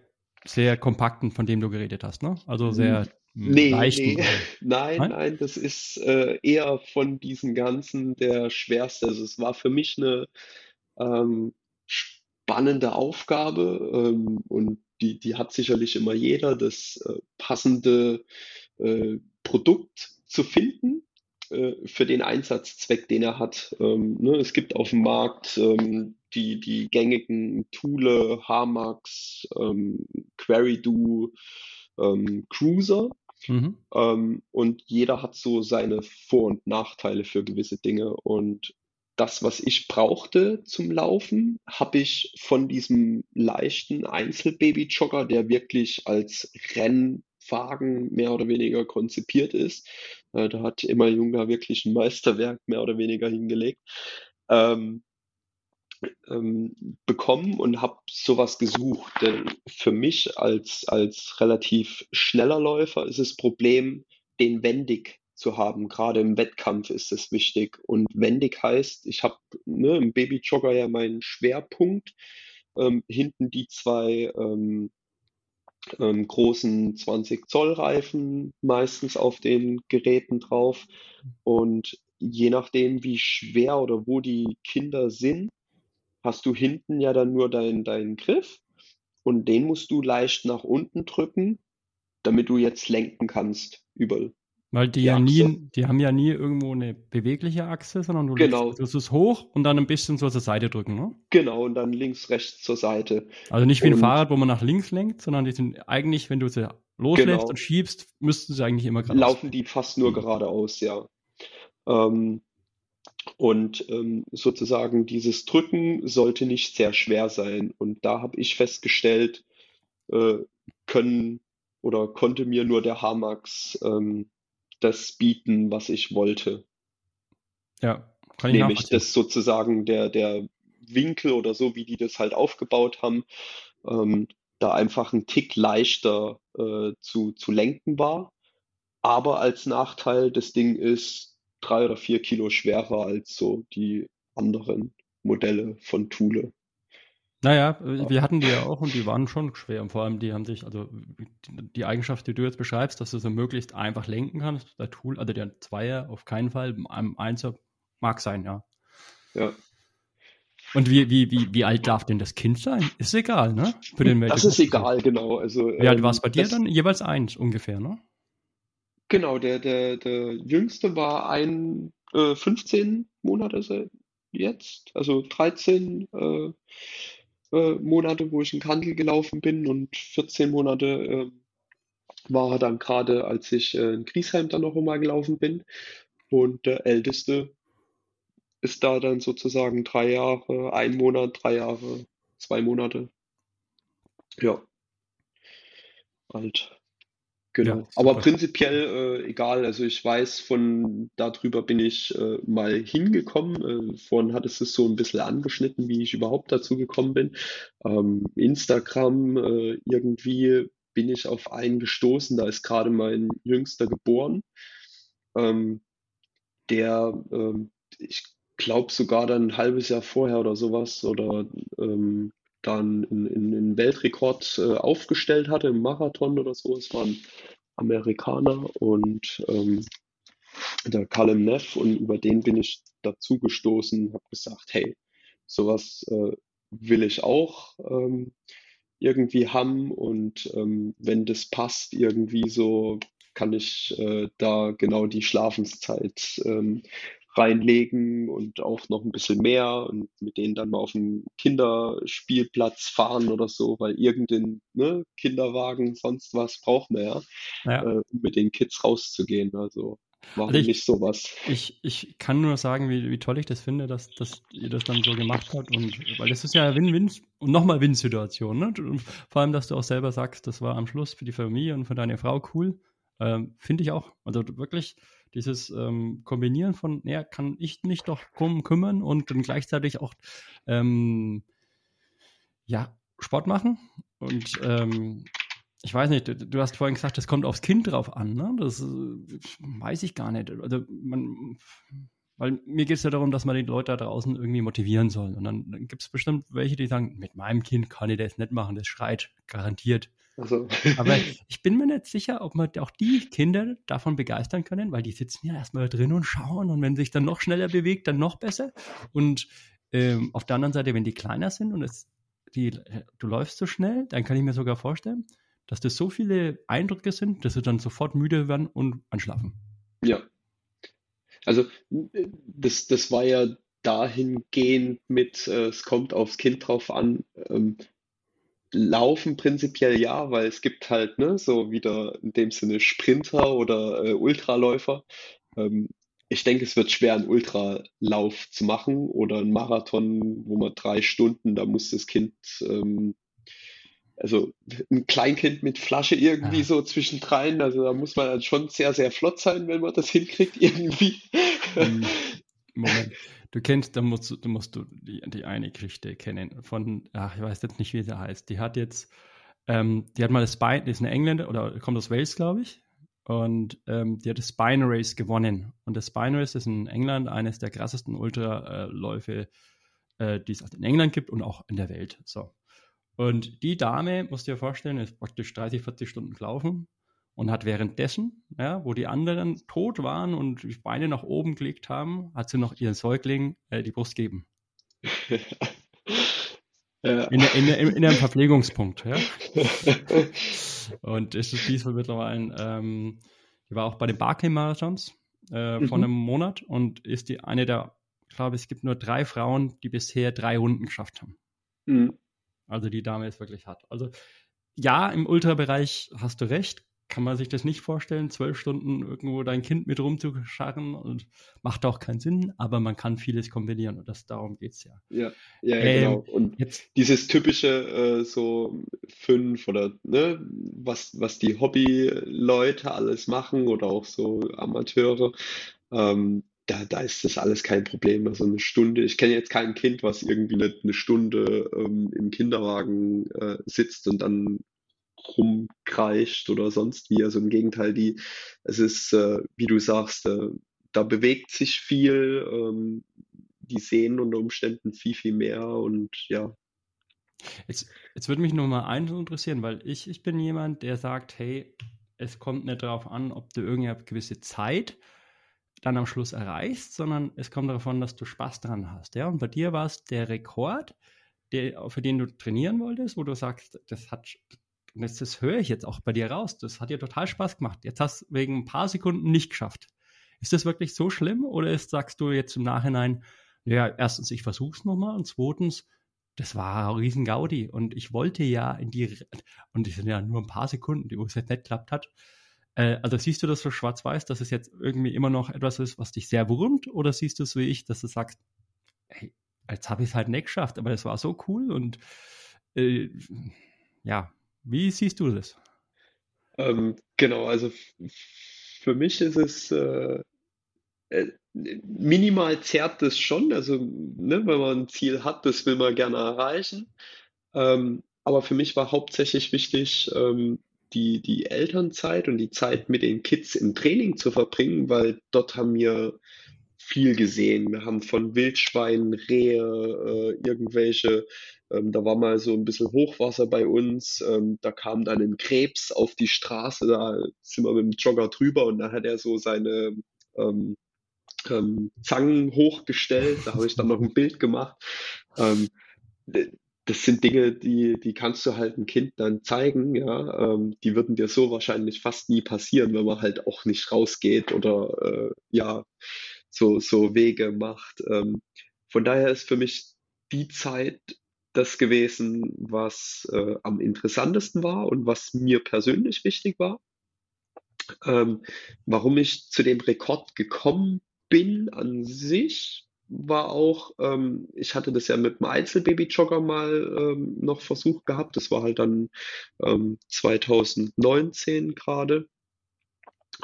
sehr kompakten, von dem du geredet hast, ne? Also sehr nee, leichten. Nee. Nein, nein, nein, das ist äh, eher von diesen ganzen der schwerste. Also es war für mich eine ähm, spannende Aufgabe ähm, und die, die hat sicherlich immer jeder, das äh, passende äh, Produkt zu finden äh, für den Einsatzzweck, den er hat. Ähm, ne, es gibt auf dem Markt ähm, die, die gängigen Thule, Hamax, ähm, QueryDo, ähm, Cruiser. Mhm. Ähm, und jeder hat so seine Vor- und Nachteile für gewisse Dinge. Und das, was ich brauchte zum Laufen, habe ich von diesem leichten Einzelbaby-Jogger, der wirklich als Renn Wagen mehr oder weniger konzipiert ist. Äh, da hat immer Jung da wirklich ein Meisterwerk mehr oder weniger hingelegt. Ähm, ähm, bekommen und habe sowas gesucht. Denn für mich als, als relativ schneller Läufer ist das Problem, den wendig zu haben. Gerade im Wettkampf ist es wichtig. Und wendig heißt, ich habe ne, im Babyjogger ja meinen Schwerpunkt ähm, hinten die zwei ähm, ähm, großen 20 Zoll Reifen meistens auf den Geräten drauf. Und je nachdem, wie schwer oder wo die Kinder sind, hast du hinten ja dann nur deinen deinen Griff und den musst du leicht nach unten drücken, damit du jetzt lenken kannst über weil die, die ja nie, die haben ja nie irgendwo eine bewegliche Achse, sondern du genau. legst es hoch und dann ein bisschen so zur Seite drücken, ne? Genau, und dann links, rechts zur Seite. Also nicht wie ein und, Fahrrad, wo man nach links lenkt, sondern die sind eigentlich, wenn du sie loslässt genau. und schiebst, müssten sie eigentlich immer geradeaus. Laufen die fast nur geradeaus, ja. Ähm, und ähm, sozusagen dieses Drücken sollte nicht sehr schwer sein. Und da habe ich festgestellt, äh, können oder konnte mir nur der Hamax ähm, das bieten, was ich wollte. Ja, kann ich Nämlich das sozusagen der, der Winkel oder so, wie die das halt aufgebaut haben, ähm, da einfach ein Tick leichter äh, zu, zu lenken war. Aber als Nachteil, das Ding ist drei oder vier Kilo schwerer als so die anderen Modelle von Thule. Naja, wir hatten die ja auch und die waren schon schwer. Und vor allem, die haben sich, also die Eigenschaft, die du jetzt beschreibst, dass du so möglichst einfach lenken kannst, der Tool, also der Zweier auf keinen Fall, einem Einser mag sein, ja. Ja. Und wie, wie, wie, wie alt darf denn das Kind sein? Ist egal, ne? Für den das ist egal, genau. Also, wie alt ähm, war es bei dir dann? Jeweils eins ungefähr, ne? Genau, der, der, der jüngste war ein äh, 15 Monate jetzt, also 13 äh, äh, Monate, wo ich in Kandel gelaufen bin und 14 Monate äh, war er dann gerade, als ich äh, in Griesheim dann noch einmal gelaufen bin. Und der Älteste ist da dann sozusagen drei Jahre, ein Monat, drei Jahre, zwei Monate. Ja. Alt. Genau. Ja, Aber prinzipiell äh, egal. Also ich weiß, von darüber bin ich äh, mal hingekommen. Äh, vorhin hattest du es so ein bisschen angeschnitten, wie ich überhaupt dazu gekommen bin. Ähm, Instagram, äh, irgendwie bin ich auf einen gestoßen. Da ist gerade mein Jüngster geboren. Ähm, der, ähm, ich glaube sogar dann ein halbes Jahr vorher oder sowas oder ähm, dann einen Weltrekord äh, aufgestellt hatte im Marathon oder so. Es war ein Amerikaner und ähm, der Callum Neff und über den bin ich dazu gestoßen, habe gesagt, hey, sowas äh, will ich auch ähm, irgendwie haben und ähm, wenn das passt, irgendwie so kann ich äh, da genau die Schlafenszeit ähm, reinlegen und auch noch ein bisschen mehr und mit denen dann mal auf den Kinderspielplatz fahren oder so, weil irgendein ne, Kinderwagen, sonst was braucht man ja, ja. Äh, um mit den Kids rauszugehen. Also warum also ich, nicht sowas? Ich, ich kann nur sagen, wie, wie toll ich das finde, dass, dass ihr das dann so gemacht habt und weil das ist ja Win-Win und nochmal Win-Situation, ne? Und vor allem, dass du auch selber sagst, das war am Schluss für die Familie und für deine Frau cool. Ähm, finde ich auch. Also wirklich dieses ähm, Kombinieren von, ja, kann ich mich doch drum kümmern und dann gleichzeitig auch ähm, ja, Sport machen. Und ähm, ich weiß nicht, du, hast vorhin gesagt, das kommt aufs Kind drauf an. Ne? Das äh, weiß ich gar nicht. Also man, weil mir geht es ja darum, dass man die Leute da draußen irgendwie motivieren soll. Und dann, dann gibt es bestimmt welche, die sagen, mit meinem Kind kann ich das nicht machen, das schreit garantiert. Also. Aber ich bin mir nicht sicher, ob man auch die Kinder davon begeistern können, weil die sitzen ja erstmal drin und schauen und wenn sich dann noch schneller bewegt, dann noch besser. Und ähm, auf der anderen Seite, wenn die kleiner sind und es, die, du läufst so schnell, dann kann ich mir sogar vorstellen, dass das so viele Eindrücke sind, dass sie dann sofort müde werden und anschlafen. Ja. Also das, das war ja dahingehend mit, äh, es kommt aufs Kind drauf an, ähm, Laufen prinzipiell ja, weil es gibt halt, ne, so wieder in dem Sinne Sprinter oder äh, Ultraläufer. Ähm, ich denke, es wird schwer, einen Ultralauf zu machen oder einen Marathon, wo man drei Stunden, da muss das Kind, ähm, also ein Kleinkind mit Flasche irgendwie ja. so zwischendrein, also da muss man dann schon sehr, sehr flott sein, wenn man das hinkriegt irgendwie. Hm. Moment. Du kennst, da musst du, musst du die, die eine Geschichte kennen von, ach, ich weiß jetzt nicht, wie sie heißt. Die hat jetzt, ähm, die hat mal das Spine, die ist eine Engländer oder kommt aus Wales, glaube ich. Und ähm, die hat das Spine Race gewonnen. Und das Spine Race ist in England eines der krassesten Ultraläufe, äh, die es in England gibt und auch in der Welt. So. Und die Dame, musst du dir vorstellen, ist praktisch 30, 40 Stunden gelaufen und hat währenddessen, ja, wo die anderen tot waren und die Beine nach oben gelegt haben, hat sie noch ihren Säugling äh, die Brust gegeben. ja. in, in, in, in, einem Verpflegungspunkt. Ja. und ist es diesmal mittlerweile, ähm, die war auch bei den Barclay-Marathons äh, mhm. vor einem Monat und ist die eine der, ich glaube, es gibt nur drei Frauen, die bisher drei Runden geschafft haben. Mhm. Also die Dame ist wirklich hart. Also ja, im Ultrabereich hast du recht, kann man sich das nicht vorstellen, zwölf Stunden irgendwo dein Kind mit rumzuscharren und macht auch keinen Sinn, aber man kann vieles kombinieren und das, darum geht es ja. Ja, ja, ähm, genau. Und jetzt, dieses typische äh, so fünf oder ne, was, was die Hobbyleute alles machen oder auch so Amateure, ähm, da, da ist das alles kein Problem. Also eine Stunde, ich kenne jetzt kein Kind, was irgendwie eine, eine Stunde ähm, im Kinderwagen äh, sitzt und dann rumkreischt oder sonst wie. Also im Gegenteil, die, es ist, äh, wie du sagst, äh, da bewegt sich viel, ähm, die sehen unter Umständen viel, viel mehr und ja. Jetzt, jetzt würde mich nur mal eins interessieren, weil ich, ich bin jemand, der sagt, hey, es kommt nicht darauf an, ob du irgendwie eine gewisse Zeit dann am Schluss erreichst, sondern es kommt darauf an, dass du Spaß dran hast. Ja? Und bei dir war es der Rekord, der, für den du trainieren wolltest, wo du sagst, das hat, und das, das höre ich jetzt auch bei dir raus. Das hat dir total Spaß gemacht. Jetzt hast du wegen ein paar Sekunden nicht geschafft. Ist das wirklich so schlimm oder ist, sagst du jetzt im Nachhinein, ja, erstens, ich versuche es nochmal und zweitens, das war ein riesen und ich wollte ja in die, und es sind ja nur ein paar Sekunden, wo es jetzt nicht geklappt hat. Äh, also siehst du das so schwarz-weiß, dass es jetzt irgendwie immer noch etwas ist, was dich sehr wurmt oder siehst du es wie ich, dass du sagst, hey, jetzt habe ich es halt nicht geschafft, aber das war so cool und äh, ja, wie siehst du das? Ähm, genau, also für mich ist es äh, äh, minimal zerrt das schon. Also, ne, wenn man ein Ziel hat, das will man gerne erreichen. Ähm, aber für mich war hauptsächlich wichtig, ähm, die, die Elternzeit und die Zeit mit den Kids im Training zu verbringen, weil dort haben wir viel gesehen. Wir haben von Wildschweinen, Rehe, äh, irgendwelche, ähm, da war mal so ein bisschen Hochwasser bei uns, ähm, da kam dann ein Krebs auf die Straße, da sind wir mit dem Jogger drüber und da hat er so seine ähm, ähm, Zangen hochgestellt, da habe ich dann noch ein Bild gemacht. Ähm, das sind Dinge, die, die kannst du halt ein Kind dann zeigen, ja. Ähm, die würden dir so wahrscheinlich fast nie passieren, wenn man halt auch nicht rausgeht oder äh, ja, so, so Wege macht. Ähm, von daher ist für mich die Zeit das gewesen, was äh, am interessantesten war und was mir persönlich wichtig war. Ähm, warum ich zu dem Rekord gekommen bin an sich, war auch, ähm, ich hatte das ja mit dem Einzelbaby-Jogger mal ähm, noch versucht gehabt. Das war halt dann ähm, 2019 gerade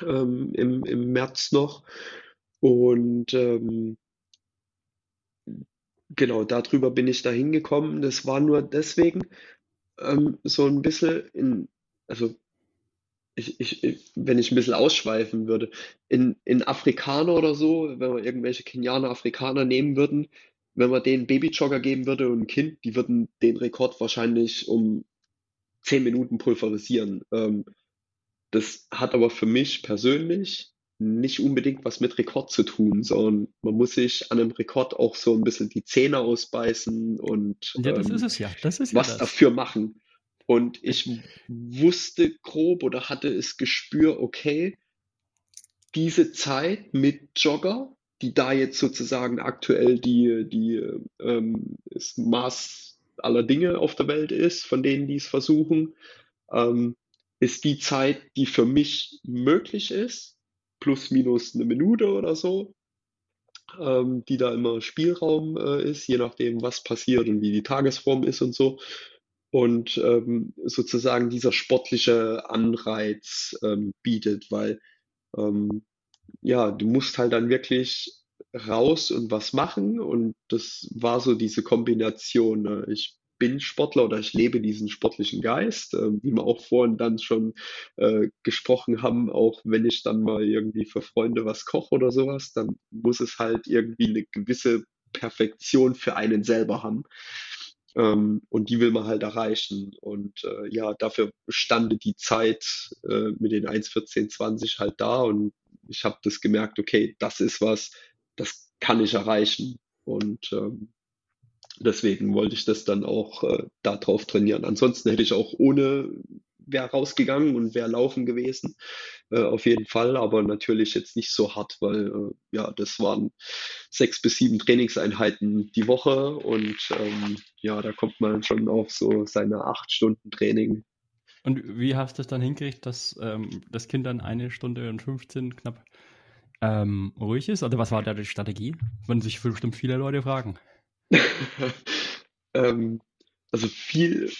ähm, im, im März noch. Und ähm, genau, darüber bin ich da hingekommen. Das war nur deswegen ähm, so ein bisschen in, also ich, ich, wenn ich ein bisschen ausschweifen würde, in, in Afrikaner oder so, wenn wir irgendwelche Kenianer, Afrikaner nehmen würden, wenn man denen Babyjogger geben würde und ein Kind, die würden den Rekord wahrscheinlich um zehn Minuten pulverisieren. Ähm, das hat aber für mich persönlich nicht unbedingt was mit Rekord zu tun, sondern man muss sich an einem Rekord auch so ein bisschen die Zähne ausbeißen und ja, das ähm, ist es ja. Das ist ja was das. dafür machen. Und ich wusste grob oder hatte es Gespür, okay, diese Zeit mit Jogger, die da jetzt sozusagen aktuell die, die ähm, das Maß aller Dinge auf der Welt ist, von denen die es versuchen, ähm, ist die Zeit, die für mich möglich ist plus minus eine Minute oder so, ähm, die da immer Spielraum äh, ist, je nachdem, was passiert und wie die Tagesform ist und so. Und ähm, sozusagen dieser sportliche Anreiz ähm, bietet, weil ähm, ja, du musst halt dann wirklich raus und was machen und das war so diese Kombination. Ne? Ich bin Sportler oder ich lebe diesen sportlichen Geist, äh, wie wir auch vorhin dann schon äh, gesprochen haben, auch wenn ich dann mal irgendwie für Freunde was koche oder sowas, dann muss es halt irgendwie eine gewisse Perfektion für einen selber haben. Ähm, und die will man halt erreichen. Und äh, ja, dafür stande die Zeit äh, mit den 1,1420 halt da und ich habe das gemerkt, okay, das ist was, das kann ich erreichen. Und ähm, deswegen wollte ich das dann auch äh, darauf trainieren. Ansonsten hätte ich auch ohne wäre rausgegangen und wäre laufen gewesen, äh, auf jeden Fall, aber natürlich jetzt nicht so hart, weil äh, ja, das waren sechs bis sieben Trainingseinheiten die Woche und ähm, ja, da kommt man schon auf so seine acht Stunden Training. Und wie hast du es dann hingekriegt, dass ähm, das Kind dann eine Stunde und 15 knapp ähm, ruhig ist? Oder was war da die Strategie? Würden sich bestimmt viele Leute fragen. ähm, also viel,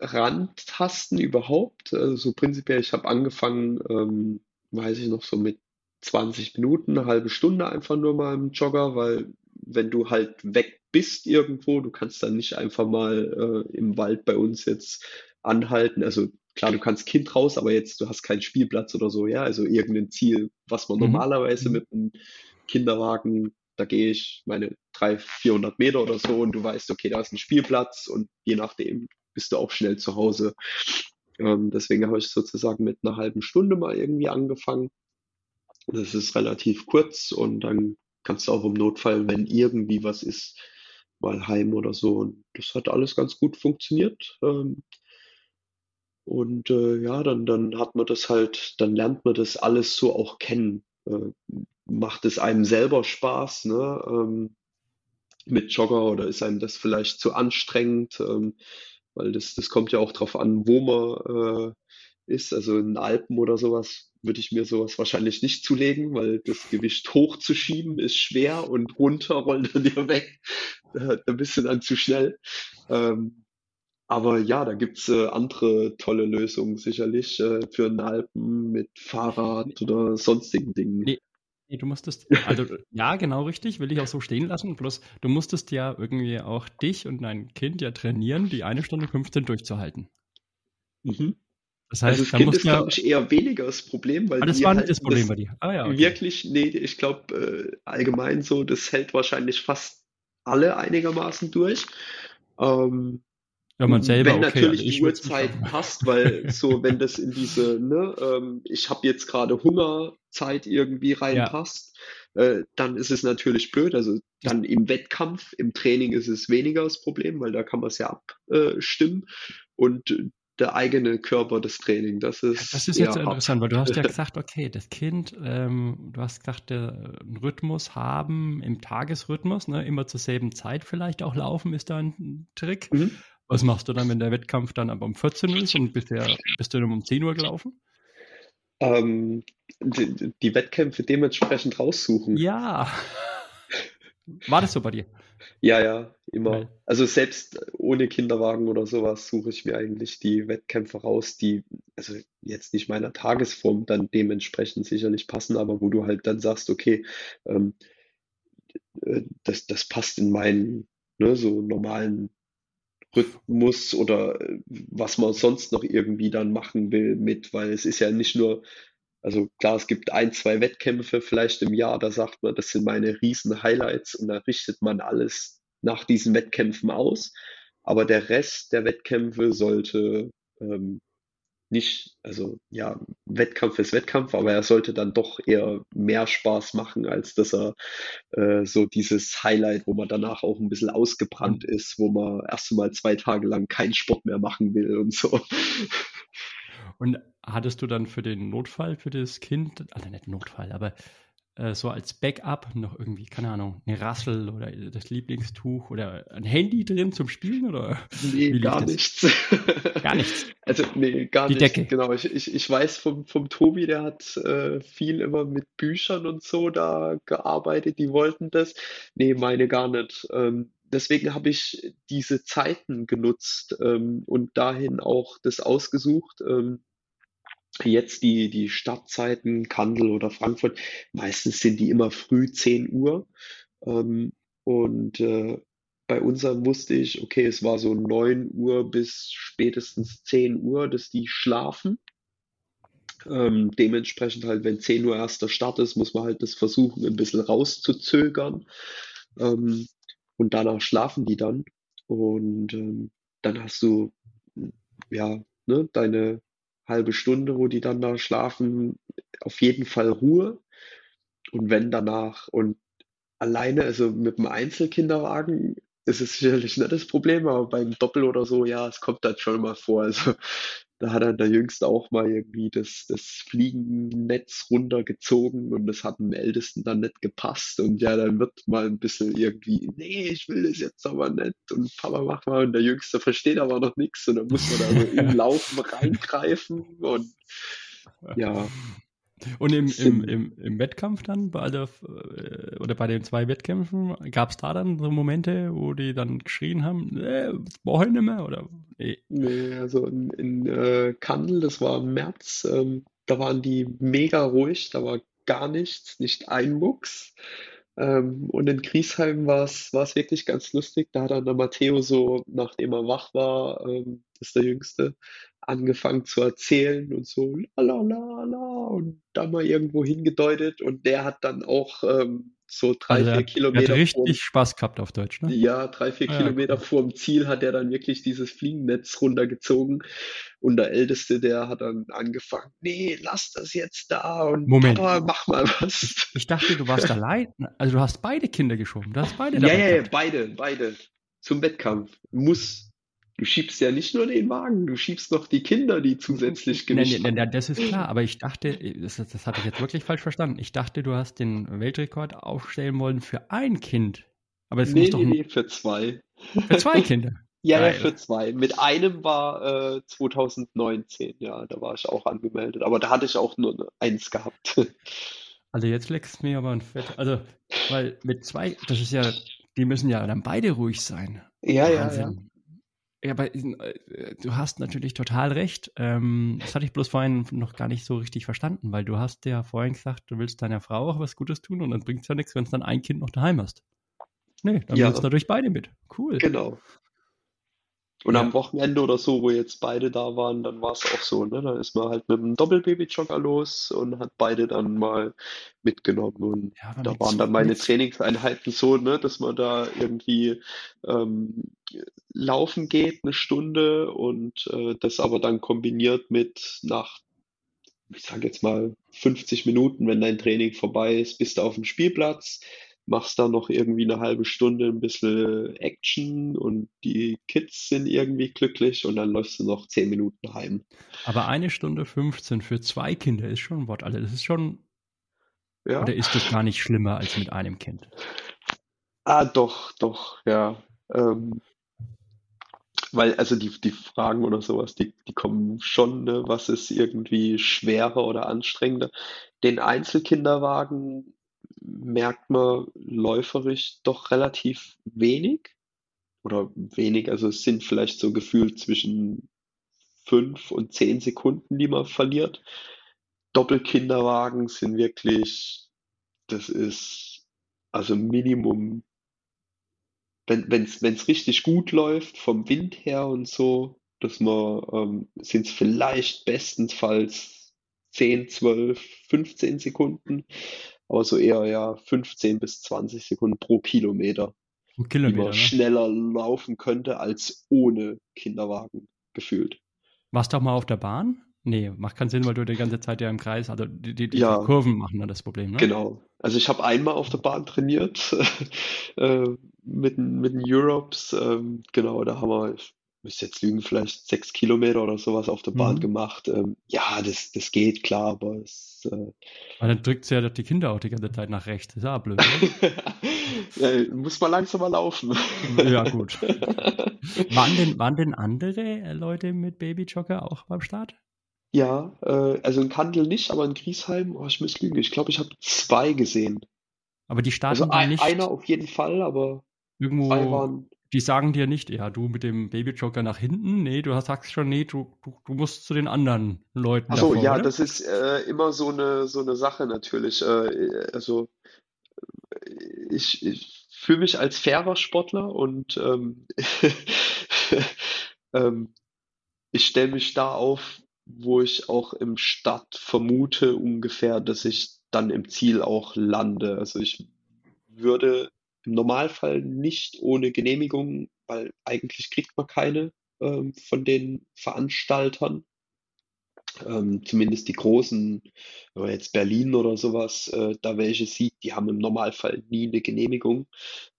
rantasten überhaupt. Also so prinzipiell, ich habe angefangen, ähm, weiß ich noch, so mit 20 Minuten, eine halbe Stunde einfach nur mal im Jogger, weil wenn du halt weg bist irgendwo, du kannst dann nicht einfach mal äh, im Wald bei uns jetzt anhalten. Also klar, du kannst Kind raus, aber jetzt du hast keinen Spielplatz oder so, ja, also irgendein Ziel, was man mhm. normalerweise mhm. mit einem Kinderwagen, da gehe ich meine 300, 400 Meter oder so und du weißt, okay, da ist ein Spielplatz und je nachdem bist du auch schnell zu Hause. Ähm, deswegen habe ich sozusagen mit einer halben Stunde mal irgendwie angefangen. Das ist relativ kurz und dann kannst du auch im Notfall, wenn irgendwie was ist, mal heim oder so. Und das hat alles ganz gut funktioniert. Ähm, und äh, ja, dann, dann hat man das halt, dann lernt man das alles so auch kennen. Äh, macht es einem selber Spaß, ne? Ähm, mit Jogger oder ist einem das vielleicht zu anstrengend? Ähm, weil das, das kommt ja auch drauf an, wo man äh, ist. Also in Alpen oder sowas würde ich mir sowas wahrscheinlich nicht zulegen, weil das Gewicht hochzuschieben ist schwer und runter rollt er dir weg. Da bist du dann zu schnell. Ähm, aber ja, da gibt's äh, andere tolle Lösungen sicherlich äh, für den Alpen mit Fahrrad oder sonstigen Dingen. Nee, Nee, du musstest, also ja, genau richtig, will ich auch so stehen lassen. Bloß du musstest ja irgendwie auch dich und dein Kind ja trainieren, die eine Stunde 15 durchzuhalten. Mhm. Das heißt, also das Kind ist, ja, glaube ich, eher weniger das Problem, weil ah, das war nicht das Problem das bei dir. Ah, ja, okay. Wirklich, nee, ich glaube äh, allgemein so, das hält wahrscheinlich fast alle einigermaßen durch. Ähm, ja, man selber, wenn okay, natürlich also die Uhrzeit passt, weil so, wenn das in diese, ne, ähm, ich habe jetzt gerade Hungerzeit irgendwie reinpasst, ja. äh, dann ist es natürlich blöd. Also dann im Wettkampf, im Training ist es weniger das Problem, weil da kann man es ja abstimmen. Und der eigene Körper das Training. Das ist, das ist jetzt hart. interessant, weil du hast ja gesagt, okay, das Kind, ähm, du hast gesagt, der, einen Rhythmus haben im Tagesrhythmus, ne, immer zur selben Zeit vielleicht auch laufen, ist da ein Trick. Mhm. Was machst du dann, wenn der Wettkampf dann aber um 14 Uhr ist und bisher bist du dann um 10 Uhr gelaufen? Ähm, die, die, Wettkämpfe dementsprechend raussuchen. Ja. War das so bei dir? Ja, ja, immer. Weil. Also selbst ohne Kinderwagen oder sowas suche ich mir eigentlich die Wettkämpfe raus, die, also jetzt nicht meiner Tagesform dann dementsprechend sicherlich passen, aber wo du halt dann sagst, okay, ähm, äh, das, das passt in meinen ne, so normalen Rhythmus oder äh, was man sonst noch irgendwie dann machen will mit, weil es ist ja nicht nur, also klar, es gibt ein, zwei Wettkämpfe vielleicht im Jahr, da sagt man, das sind meine riesen Highlights und da richtet man alles nach diesen Wettkämpfen aus. Aber der Rest der Wettkämpfe sollte ähm, nicht, also ja, Wettkampf ist Wettkampf, aber er sollte dann doch eher mehr Spaß machen, als dass er äh, so dieses Highlight, wo man danach auch ein bisschen ausgebrannt ist, wo man erst einmal zwei Tage lang keinen Sport mehr machen will und so. Und hattest du dann für den Notfall für das Kind, also nicht Notfall, aber äh, so als Backup noch irgendwie, keine Ahnung, eine Rassel oder das Lieblingstuch oder ein Handy drin zum Spielen oder? Nee, gar nichts. Gar nichts. Also nee, gar Die nichts. Decke. Genau, ich, ich, ich weiß vom, vom Tobi, der hat äh, viel immer mit Büchern und so da gearbeitet, die wollten das. Nee, meine gar nicht. Ähm, deswegen habe ich diese Zeiten genutzt ähm, und dahin auch das ausgesucht. Ähm, jetzt die, die Stadtzeiten, Kandel oder Frankfurt, meistens sind die immer früh 10 Uhr. Ähm, und äh, bei unserem wusste ich, okay, es war so 9 Uhr bis spätestens 10 Uhr, dass die schlafen. Ähm, dementsprechend halt, wenn 10 Uhr erster Start ist, muss man halt das versuchen, ein bisschen rauszuzögern. Ähm, und danach schlafen die dann. Und ähm, dann hast du ja ne, deine halbe Stunde, wo die dann da schlafen, auf jeden Fall Ruhe. Und wenn danach und alleine, also mit dem Einzelkinderwagen ist es sicherlich nicht das Problem, aber beim Doppel oder so, ja, es kommt dann schon mal vor. Also da hat dann der Jüngste auch mal irgendwie das, das Fliegennetz runtergezogen und das hat dem Ältesten dann nicht gepasst. Und ja, dann wird mal ein bisschen irgendwie, nee, ich will das jetzt aber nicht. Und Papa mach mal. Und der Jüngste versteht aber noch nichts und dann muss man da so im Laufen reingreifen. Und ja, und im, im, im, im Wettkampf dann, bei der, äh, oder bei den zwei Wettkämpfen, gab es da dann so Momente, wo die dann geschrien haben, das brauche ich nicht mehr? Oder? Nee. nee also in, in äh, Kandel, das war im März, ähm, da waren die mega ruhig, da war gar nichts, nicht ein Mucks. Ähm, und in Griesheim war es wirklich ganz lustig. Da hat dann der Matteo so, nachdem er wach war, ähm, das ist der Jüngste, angefangen zu erzählen und so la la la la und dann mal irgendwo hingedeutet und der hat dann auch ähm, so drei, also vier Kilometer. Hat richtig vorm, Spaß gehabt auf Deutsch, ne? Ja, drei, vier ja, Kilometer cool. vorm Ziel hat er dann wirklich dieses Fliegennetz runtergezogen. Und der Älteste, der hat dann angefangen, nee, lass das jetzt da und Moment. Papa, mach mal was. Ich dachte, du warst allein. Also du hast beide Kinder geschoben. Du hast beide Ja, ja, ja, beide, beide. Zum Wettkampf. Muss Du schiebst ja nicht nur den Wagen, du schiebst noch die Kinder, die zusätzlich Gewicht nein, nein, das ist klar, aber ich dachte, das, das hatte ich jetzt wirklich falsch verstanden. Ich dachte, du hast den Weltrekord aufstellen wollen für ein Kind. Aber es nee, muss doch nee, nee, für zwei. Für zwei Kinder. ja, ja, für zwei. Mit einem war äh, 2019, ja, da war ich auch angemeldet. Aber da hatte ich auch nur eins gehabt. Also jetzt leckst du mir aber ein Fett. Also, weil mit zwei, das ist ja, die müssen ja dann beide ruhig sein. Ja, Wahnsinn. ja, ja. Ja, aber äh, du hast natürlich total recht. Ähm, das hatte ich bloß vorhin noch gar nicht so richtig verstanden, weil du hast ja vorhin gesagt, du willst deiner Frau auch was Gutes tun und dann bringt es ja nichts, wenn es dann ein Kind noch daheim hast. Nee, dann ja. willst du dadurch beide mit. Cool. Genau. Und ja. am Wochenende oder so, wo jetzt beide da waren, dann war es auch so, ne? Da ist man halt mit einem Doppelbaby-Jogger los und hat beide dann mal mitgenommen. Und ja, da waren dann meine Trainingseinheiten so, ne, dass man da irgendwie ähm, laufen geht eine Stunde und äh, das aber dann kombiniert mit nach, ich sage jetzt mal, 50 Minuten, wenn dein Training vorbei ist, bist du auf dem Spielplatz machst da noch irgendwie eine halbe Stunde ein bisschen Action und die Kids sind irgendwie glücklich und dann läufst du noch zehn Minuten heim. Aber eine Stunde 15 für zwei Kinder ist schon ein Wort. Also das ist schon. Ja. Oder ist das gar nicht schlimmer als mit einem Kind? Ah, doch, doch, ja. Ähm, weil, also die, die Fragen oder sowas, die, die kommen schon, ne? was ist irgendwie schwerer oder anstrengender. Den Einzelkinderwagen merkt man läuferisch doch relativ wenig oder wenig, also es sind vielleicht so gefühlt zwischen fünf und zehn Sekunden, die man verliert. Doppelkinderwagen sind wirklich, das ist also Minimum, wenn es richtig gut läuft, vom Wind her und so, dass man, ähm, sind es vielleicht bestenfalls 10, 12, 15 Sekunden aber so eher ja 15 bis 20 Sekunden pro Kilometer, Kilometer die man ne? schneller laufen könnte als ohne Kinderwagen gefühlt. Warst du auch mal auf der Bahn? Nee, macht keinen Sinn, weil du die ganze Zeit ja im Kreis, also die, die, die ja, Kurven machen dann das Problem, ne? Genau. Also ich habe einmal auf der Bahn trainiert äh, mit, mit den Europes. Ähm, genau, da haben wir, müsste jetzt lügen, vielleicht sechs Kilometer oder sowas auf der Bahn mhm. gemacht. Ähm, ja, das, das geht klar, aber es. Äh, aber dann drückt sie ja die Kinder auch die ganze Zeit nach rechts. Ist ja blöd. ja, muss man langsamer laufen. ja, gut. Waren denn, waren denn andere Leute mit Babyjogger auch beim Start? Ja, äh, also in Kandel nicht, aber in Griesheim, oh, ich muss lügen, ich glaube, ich habe zwei gesehen. Aber die starten also ein, nicht. Einer auf jeden Fall, aber irgendwo zwei waren die sagen dir nicht, ja, du mit dem Babyjoker nach hinten, nee, du sagst schon, nee, du, du, du musst zu den anderen Leuten. Achso, ja, oder? das ist äh, immer so eine, so eine Sache natürlich. Äh, also ich, ich fühle mich als fairer Sportler und ähm, ähm, ich stelle mich da auf, wo ich auch im Start vermute ungefähr, dass ich dann im Ziel auch lande. Also ich würde im Normalfall nicht ohne Genehmigung weil eigentlich kriegt man keine ähm, von den Veranstaltern. Ähm, zumindest die großen, wenn man jetzt Berlin oder sowas, äh, da welche sieht, die haben im Normalfall nie eine Genehmigung.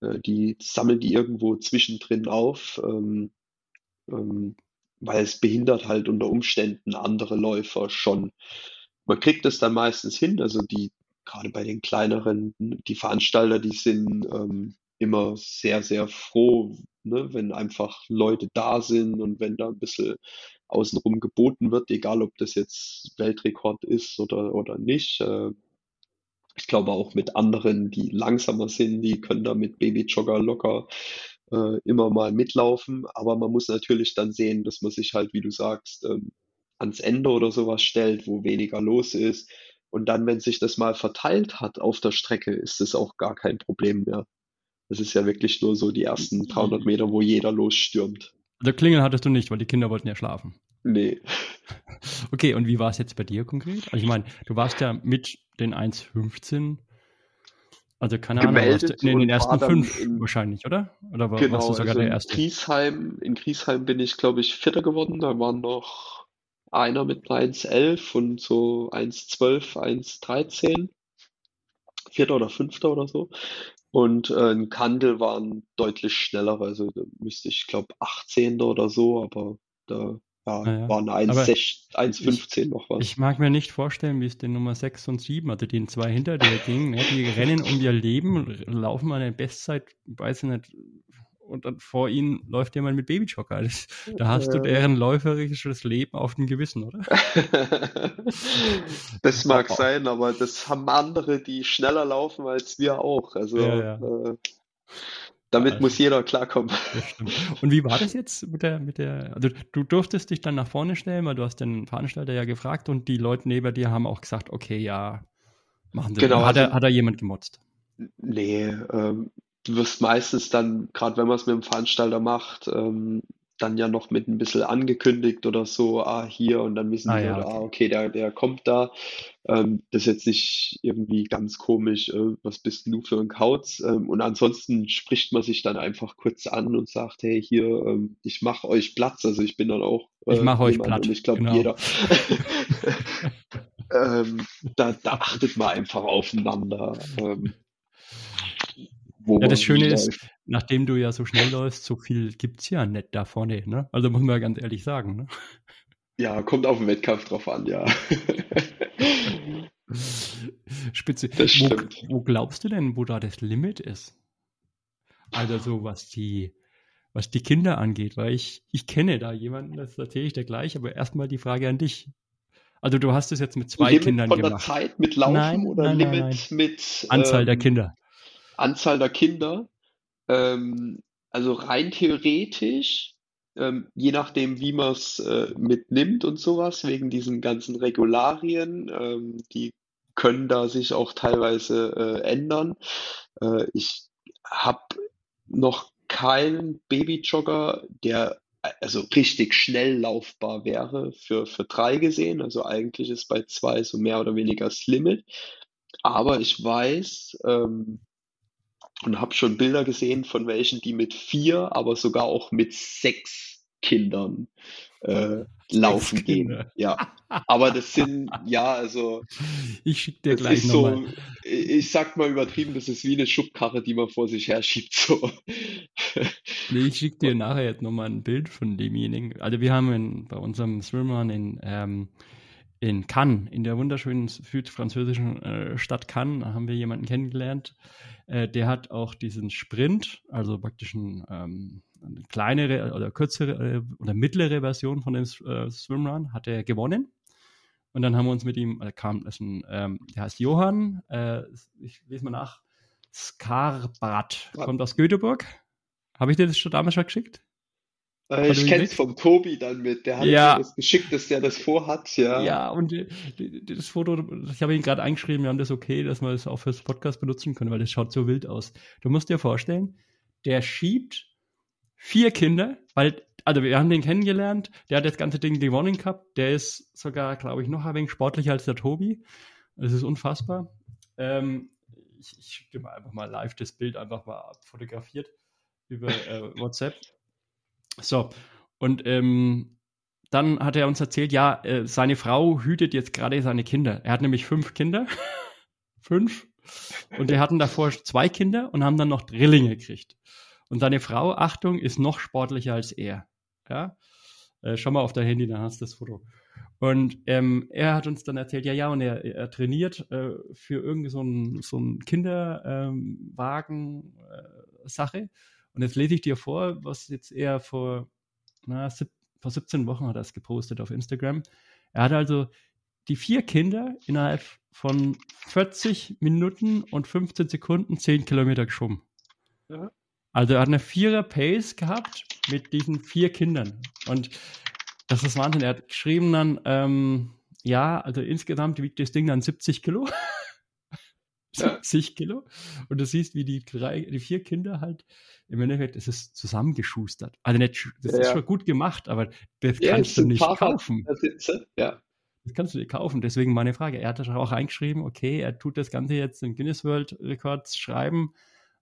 Äh, die sammeln die irgendwo zwischendrin auf, ähm, ähm, weil es behindert halt unter Umständen andere Läufer schon. Man kriegt es dann meistens hin, also die, gerade bei den kleineren, die Veranstalter, die sind ähm, immer sehr, sehr froh, ne, wenn einfach Leute da sind und wenn da ein bisschen außenrum geboten wird, egal ob das jetzt Weltrekord ist oder, oder nicht. Äh, ich glaube auch mit anderen, die langsamer sind, die können da mit Babyjogger locker äh, immer mal mitlaufen. Aber man muss natürlich dann sehen, dass man sich halt, wie du sagst, ähm, ans Ende oder sowas stellt, wo weniger los ist. Und dann, wenn sich das mal verteilt hat auf der Strecke, ist es auch gar kein Problem mehr. Das ist ja wirklich nur so die ersten 300 Meter, wo jeder losstürmt. Also Klingel hattest du nicht, weil die Kinder wollten ja schlafen. Nee. Okay, und wie war es jetzt bei dir konkret? Also ich meine, du warst ja mit den 1,15, also keine Gemeldet Ahnung, in den ersten fünf in, wahrscheinlich, oder? Oder war, genau, warst du sogar also der Erste? In Griesheim, in Griesheim bin ich, glaube ich, Vierter geworden. Da waren noch einer mit 1,11 und so 1,12, 1,13. Vierter oder Fünfter oder so. Und äh, ein Kandel waren deutlich schneller, also da müsste ich, glaube 18. oder so, aber da ja, ja. waren 1,15 noch was. Ich mag mir nicht vorstellen, wie es den Nummer 6 und 7, also den zwei hinter dir ging, ne? die rennen um ihr Leben, laufen an der Bestzeit, weiß ich nicht, und dann vor ihnen läuft jemand mit Babyjogger. Da hast du deren läuferisches Leben auf dem Gewissen, oder? das mag sein, aber das haben andere, die schneller laufen als wir auch. Also ja, ja. Äh, damit also, muss jeder klarkommen. Und wie war das jetzt mit der, mit der, also du durftest dich dann nach vorne stellen, weil du hast den Veranstalter ja gefragt und die Leute neben dir haben auch gesagt, okay, ja, machen sie. Genau. Hat, also, er, hat er jemand gemotzt? Nee, ähm, du wirst meistens dann, gerade wenn man es mit dem Veranstalter macht, ähm, dann ja noch mit ein bisschen angekündigt oder so, ah, hier, und dann wissen ah, die, ja, okay. ah, okay, der, der kommt da. Ähm, das ist jetzt nicht irgendwie ganz komisch, äh, was bist du für ein Kauz? Ähm, und ansonsten spricht man sich dann einfach kurz an und sagt, hey, hier, ähm, ich mache euch Platz. Also ich bin dann auch. Äh, ich mache euch Platz. Und ich glaube, genau. jeder. ähm, da, da achtet man einfach aufeinander. Ja, das Schöne ist, nachdem du ja so schnell läufst, so viel gibt es ja nicht da vorne. Ne? Also muss man ja ganz ehrlich sagen. Ne? Ja, kommt auf den Wettkampf drauf an, ja. Spitze. Wo, wo, glaubst du denn, wo da das Limit ist? Also so, was die, was die Kinder angeht, weil ich, ich kenne da jemanden, das erzähle ich dir gleich, aber erstmal die Frage an dich. Also du hast es jetzt mit zwei Limit Kindern von gemacht. Der Zeit mit Laufen nein, oder nein, Limit nein, mit Anzahl ähm, der Kinder? Anzahl der Kinder. Ähm, also rein theoretisch, ähm, je nachdem, wie man es äh, mitnimmt und sowas, wegen diesen ganzen Regularien, ähm, die können da sich auch teilweise äh, ändern. Äh, ich habe noch keinen Babyjogger, der also richtig schnell laufbar wäre für, für drei gesehen. Also eigentlich ist bei zwei so mehr oder weniger das Limit. Aber ich weiß, ähm, und habe schon Bilder gesehen von welchen, die mit vier, aber sogar auch mit sechs Kindern äh, laufen gehen. Ja, aber das sind ja also. Ich schicke dir gleich nochmal. So, ich sag mal übertrieben, das ist wie eine Schubkarre, die man vor sich her schiebt. So. Nee, ich schicke dir nachher jetzt nochmal ein Bild von demjenigen. Also wir haben in, bei unserem Swimrun in ähm, in Cannes, in der wunderschönen südfranzösischen äh, Stadt Cannes, haben wir jemanden kennengelernt, äh, der hat auch diesen Sprint, also praktisch ein, ähm, eine kleinere oder kürzere äh, oder mittlere Version von dem äh, Swimrun, hat er gewonnen. Und dann haben wir uns mit ihm, äh, kam, ist ein, ähm, der heißt Johann, äh, ich lese mal nach, Skarbrat, kommt aus Göteborg. Habe ich dir das schon damals schon geschickt? Äh, ich kenne es vom Tobi dann mit. Der hat ja. das geschickt, dass der das vorhat, ja. Ja, und das Foto, ich habe ihn gerade eingeschrieben, wir haben das okay, dass wir das auch fürs Podcast benutzen können, weil das schaut so wild aus. Du musst dir vorstellen, der schiebt vier Kinder, weil, also wir haben den kennengelernt, der hat das ganze Ding gewonnen gehabt, der ist sogar, glaube ich, noch ein wenig sportlicher als der Tobi. Das ist unfassbar. Ähm, ich, ich schicke dir mal einfach mal live das Bild einfach mal fotografiert über äh, WhatsApp. So, und ähm, dann hat er uns erzählt, ja, äh, seine Frau hütet jetzt gerade seine Kinder. Er hat nämlich fünf Kinder. fünf. Und wir hatten davor zwei Kinder und haben dann noch Drillinge gekriegt. Und seine Frau, Achtung, ist noch sportlicher als er. Ja. Äh, schau mal auf dein Handy, dann hast du das Foto. Und ähm, er hat uns dann erzählt, ja, ja, und er, er trainiert äh, für irgendwie so so Kinderwagen-Sache. Ähm, äh, und jetzt lese ich dir vor, was jetzt er vor, na, sieb, vor 17 Wochen hat er es gepostet auf Instagram. Er hat also die vier Kinder innerhalb von 40 Minuten und 15 Sekunden 10 Kilometer geschoben. Ja. Also er hat eine vierer Pace gehabt mit diesen vier Kindern. Und das ist Wahnsinn. Er hat geschrieben dann, ähm, ja, also insgesamt wiegt das Ding dann 70 Kilo. 70 Kilo. Und du siehst, wie die drei, die vier Kinder halt, im Endeffekt ist es zusammengeschustert. Also nicht, das ja, ist schon gut gemacht, aber das ja, kannst du nicht kaufen. Ja. Das kannst du nicht kaufen. Deswegen meine Frage. Er hat auch eingeschrieben, okay, er tut das Ganze jetzt in Guinness World Records schreiben,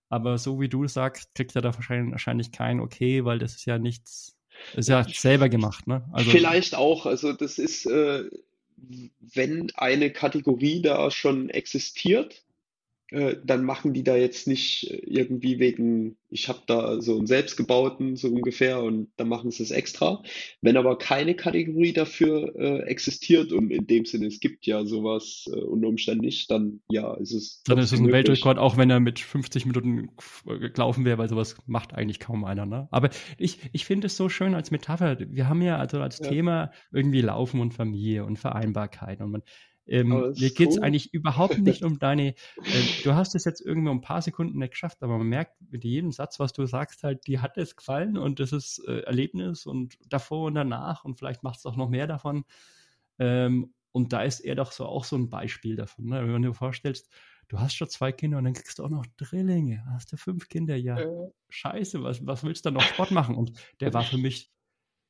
aber so wie du sagst, kriegt er da wahrscheinlich, wahrscheinlich kein Okay, weil das ist ja nichts, das ist ja selber gemacht, ne? Also, Vielleicht auch. Also das ist, äh, wenn eine Kategorie da schon existiert, äh, dann machen die da jetzt nicht äh, irgendwie wegen, ich habe da so einen selbstgebauten, so ungefähr, und dann machen sie es extra. Wenn aber keine Kategorie dafür äh, existiert und in dem Sinne, es gibt ja sowas äh, unter Umständen nicht, dann ja, ist es. Dann ist es ein möglich. Weltrekord, auch wenn er mit 50 Minuten gelaufen wäre, weil sowas macht eigentlich kaum einer. Ne? Aber ich, ich finde es so schön als Metapher. Wir haben ja also als ja. Thema irgendwie Laufen und Familie und Vereinbarkeit und man ähm, mir geht es eigentlich überhaupt nicht um deine, äh, du hast es jetzt irgendwie um ein paar Sekunden nicht geschafft, aber man merkt mit jedem Satz, was du sagst, halt, die hat es gefallen und das ist äh, Erlebnis und davor und danach und vielleicht macht es auch noch mehr davon. Ähm, und da ist er doch so auch so ein Beispiel davon. Ne? Wenn du dir vorstellst, du hast schon zwei Kinder und dann kriegst du auch noch Drillinge, hast du fünf Kinder, ja, äh. scheiße, was, was willst du dann noch Sport machen? Und der war für mich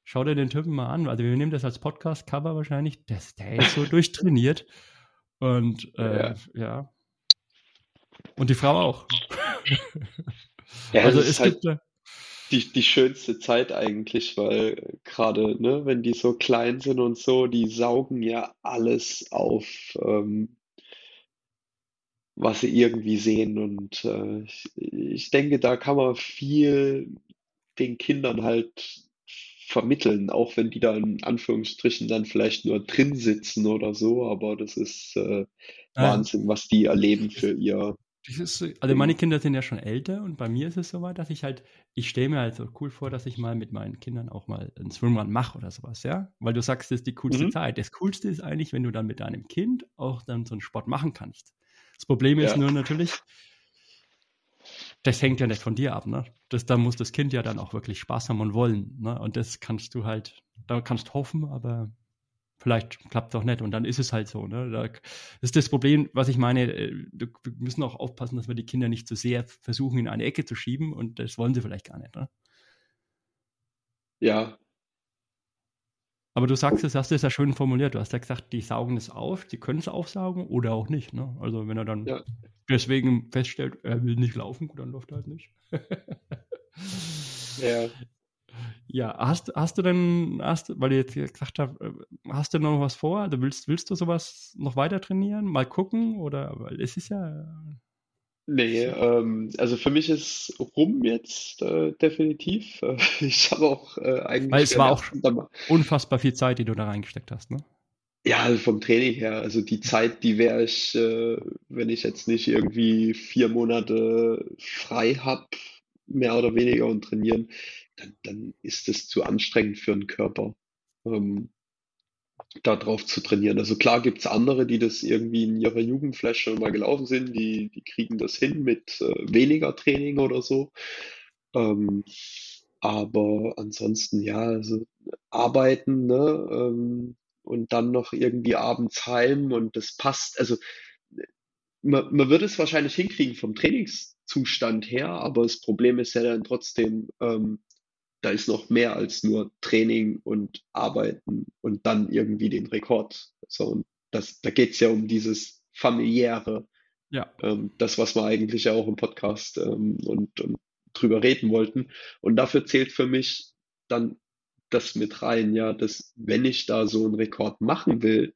schau dir den Typen mal an. Also wir nehmen das als Podcast-Cover wahrscheinlich. Das, der ist so durchtrainiert. Und äh, ja. ja. Und die Frau auch. Ja, also es halt gibt die, die schönste Zeit eigentlich, weil gerade, ne, wenn die so klein sind und so, die saugen ja alles auf, ähm, was sie irgendwie sehen. Und äh, ich, ich denke, da kann man viel den Kindern halt vermitteln, auch wenn die da in Anführungsstrichen dann vielleicht nur drin sitzen oder so, aber das ist äh, Wahnsinn, was die erleben für ihr. Ist, also meine Kinder sind ja schon älter und bei mir ist es soweit, dass ich halt, ich stelle mir halt so cool vor, dass ich mal mit meinen Kindern auch mal ein Swimrun mache oder sowas, ja? Weil du sagst, das ist die coolste mhm. Zeit. Das Coolste ist eigentlich, wenn du dann mit deinem Kind auch dann so einen Sport machen kannst. Das Problem ist ja. nur natürlich, das hängt ja nicht von dir ab, ne? Das, da muss das Kind ja dann auch wirklich Spaß haben und wollen, ne? Und das kannst du halt, da kannst hoffen, aber vielleicht klappt es auch nicht und dann ist es halt so, ne? Da ist das Problem, was ich meine, äh, wir müssen auch aufpassen, dass wir die Kinder nicht zu so sehr versuchen, in eine Ecke zu schieben und das wollen sie vielleicht gar nicht, ne? Ja, aber du sagst es, hast es ja schön formuliert. Du hast ja gesagt, die saugen es auf, die können es aufsaugen oder auch nicht. Ne? Also wenn er dann ja. deswegen feststellt, er will nicht laufen, gut, dann läuft er halt nicht. ja. Ja, hast, hast du denn, hast, weil du jetzt gesagt äh, hast du noch was vor? Also willst, willst du sowas noch weiter trainieren? Mal gucken? Oder weil es ist ja Nee, ähm, also für mich ist rum jetzt äh, definitiv. Äh, ich habe auch äh, eigentlich. Weil es war auch unfassbar viel Zeit, die du da reingesteckt hast, ne? Ja, also vom Training her. Also die Zeit, die wäre ich, äh, wenn ich jetzt nicht irgendwie vier Monate frei habe, mehr oder weniger und trainieren, dann, dann ist es zu anstrengend für den Körper. Ähm, da drauf zu trainieren. Also klar gibt es andere, die das irgendwie in ihrer Jugend vielleicht schon mal gelaufen sind, die, die kriegen das hin mit äh, weniger Training oder so. Ähm, aber ansonsten ja, also arbeiten, ne, ähm, und dann noch irgendwie abends heim und das passt. Also man, man wird es wahrscheinlich hinkriegen vom Trainingszustand her, aber das Problem ist ja dann trotzdem, ähm, da ist noch mehr als nur Training und Arbeiten und dann irgendwie den Rekord. So, und das, da geht es ja um dieses familiäre, ja. Ähm, das, was wir eigentlich ja auch im Podcast ähm, und, und drüber reden wollten. Und dafür zählt für mich dann das mit rein, ja, dass wenn ich da so einen Rekord machen will,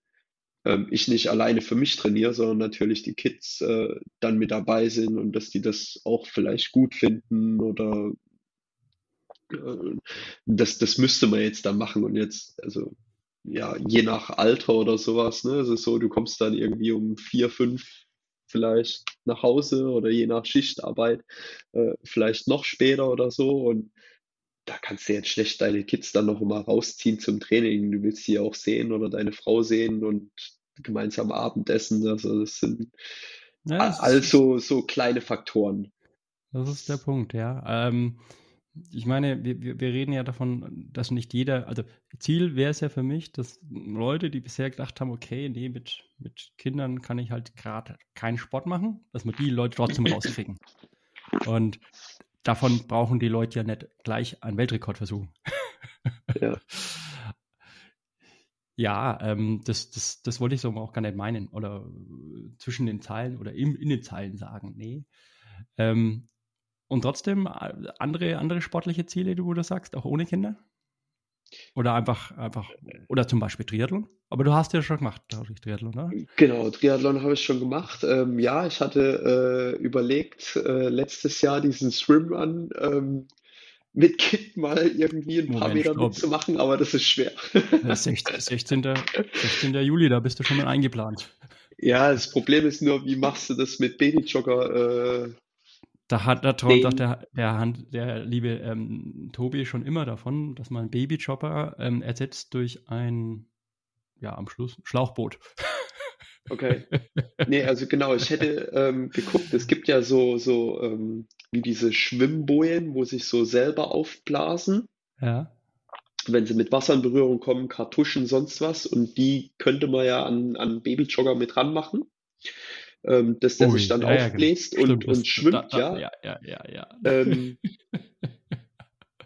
ähm, ich nicht alleine für mich trainiere, sondern natürlich die Kids äh, dann mit dabei sind und dass die das auch vielleicht gut finden oder das, das müsste man jetzt da machen und jetzt, also ja, je nach Alter oder sowas, ne, es ist so, du kommst dann irgendwie um vier, fünf vielleicht nach Hause oder je nach Schichtarbeit äh, vielleicht noch später oder so und da kannst du jetzt schlecht deine Kids dann noch mal rausziehen zum Training. Du willst sie auch sehen oder deine Frau sehen und gemeinsam Abendessen. Also das sind ja, das also so kleine Faktoren. Das ist der Punkt, ja. Ähm, ich meine, wir, wir reden ja davon, dass nicht jeder, also Ziel wäre es ja für mich, dass Leute, die bisher gedacht haben, okay, nee, mit, mit Kindern kann ich halt gerade keinen Sport machen, dass wir die Leute trotzdem rauskriegen. Und davon brauchen die Leute ja nicht gleich einen Weltrekord versuchen. Ja. ja, ähm, das, das, das wollte ich so auch gar nicht meinen oder zwischen den Zeilen oder im, in den Zeilen sagen. Nee. Ähm, und trotzdem äh, andere, andere sportliche Ziele, wo du sagst, auch ohne Kinder? Oder einfach, einfach, oder zum Beispiel Triathlon? Aber du hast ja schon gemacht, glaube ich, Triathlon, oder? Genau, Triathlon habe ich schon gemacht. Ähm, ja, ich hatte äh, überlegt, äh, letztes Jahr diesen Swimrun ähm, mit Kind mal irgendwie ein paar Meter mitzumachen, aber das ist schwer. 16, 16, 16. Juli, da bist du schon mal eingeplant. Ja, das Problem ist nur, wie machst du das mit Babyjogger? Äh, da hat da träumt doch der, der, Hand, der liebe ähm, Tobi schon immer davon, dass man Babychopper ähm, ersetzt durch ein, ja, am Schluss Schlauchboot. Okay. Nee, also genau, ich hätte ähm, geguckt, es gibt ja so, so ähm, wie diese Schwimmbojen, wo sich so selber aufblasen. Ja. Wenn sie mit Wasser in Berührung kommen, Kartuschen, sonst was. Und die könnte man ja an, an Babyjogger mit ranmachen ähm, dass der Ui, sich dann ja, aufbläst ja, genau. und, Stimmt, und schwimmt, da, da, ja. Ja, ja, ja. Ähm,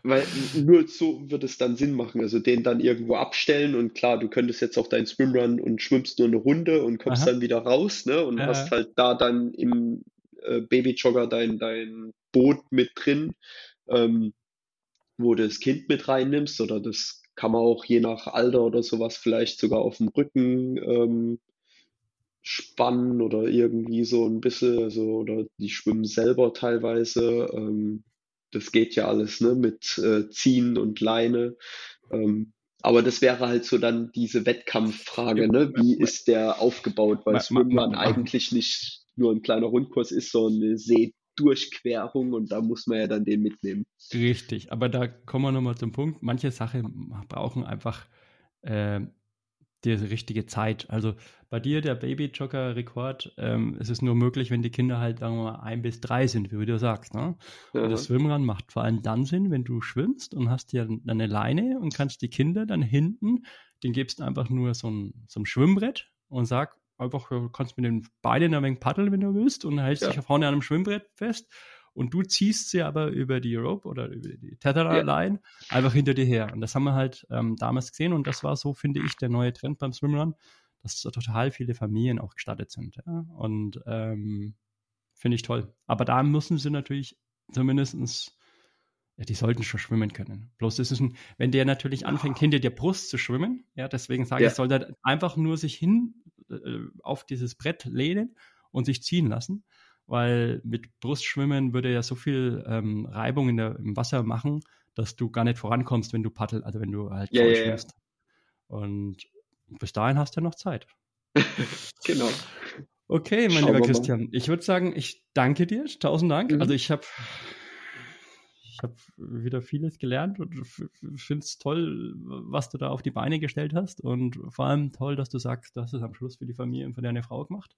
weil nur so wird es dann Sinn machen. Also den dann irgendwo abstellen und klar, du könntest jetzt auch deinen Swimrun und schwimmst nur eine Runde und kommst Aha. dann wieder raus, ne? Und äh. hast halt da dann im äh, Babyjogger dein, dein Boot mit drin, ähm, wo du das Kind mit reinnimmst oder das kann man auch je nach Alter oder sowas vielleicht sogar auf dem Rücken ähm, spannen oder irgendwie so ein bisschen, also, oder die schwimmen selber teilweise. Ähm, das geht ja alles, ne, mit äh, Ziehen und Leine. Ähm, aber das wäre halt so dann diese Wettkampffrage, ne? Wie ist der aufgebaut? Weil Swimrun eigentlich nicht nur ein kleiner Rundkurs ist, sondern eine Seedurchquerung und da muss man ja dann den mitnehmen. Richtig, aber da kommen wir nochmal zum Punkt. Manche Sachen brauchen einfach äh, die richtige Zeit. Also bei dir, der Baby-Jogger-Rekord, ähm, es ist nur möglich, wenn die Kinder halt, sagen wir mal, ein bis drei sind, wie du sagst. Ne? Ja. Und das Schwimmrad macht vor allem dann Sinn, wenn du schwimmst und hast dir eine Leine und kannst die Kinder dann hinten, den gibst einfach nur so ein, so ein Schwimmbrett und sag einfach, du kannst mit den Beinen ein wenig paddeln, wenn du willst, und hältst ja. dich vorne an einem Schwimmbrett fest und du ziehst sie aber über die Rope oder über die Tether-Line ja. einfach hinter dir her. Und das haben wir halt ähm, damals gesehen und das war so, finde ich, der neue Trend beim Swimrun, dass so total viele Familien auch gestattet sind. Ja? Und ähm, finde ich toll. Aber da müssen sie natürlich zumindestens ja, die sollten schon schwimmen können. Bloß das ist ein, wenn der natürlich anfängt, hinter der Brust zu schwimmen, ja, deswegen sage ja. ich, soll der einfach nur sich hin äh, auf dieses Brett lehnen und sich ziehen lassen weil mit Brustschwimmen würde ja so viel ähm, Reibung in der, im Wasser machen, dass du gar nicht vorankommst, wenn du paddel, also wenn du halt ja, ja, schwimmst. Ja. Und bis dahin hast du noch Zeit. genau. Okay, mein Schauen lieber Christian, ich würde sagen, ich danke dir, tausend Dank. Mhm. Also ich habe ich habe wieder vieles gelernt und finde es toll, was du da auf die Beine gestellt hast und vor allem toll, dass du sagst, du hast es am Schluss für die Familie und für deine Frau gemacht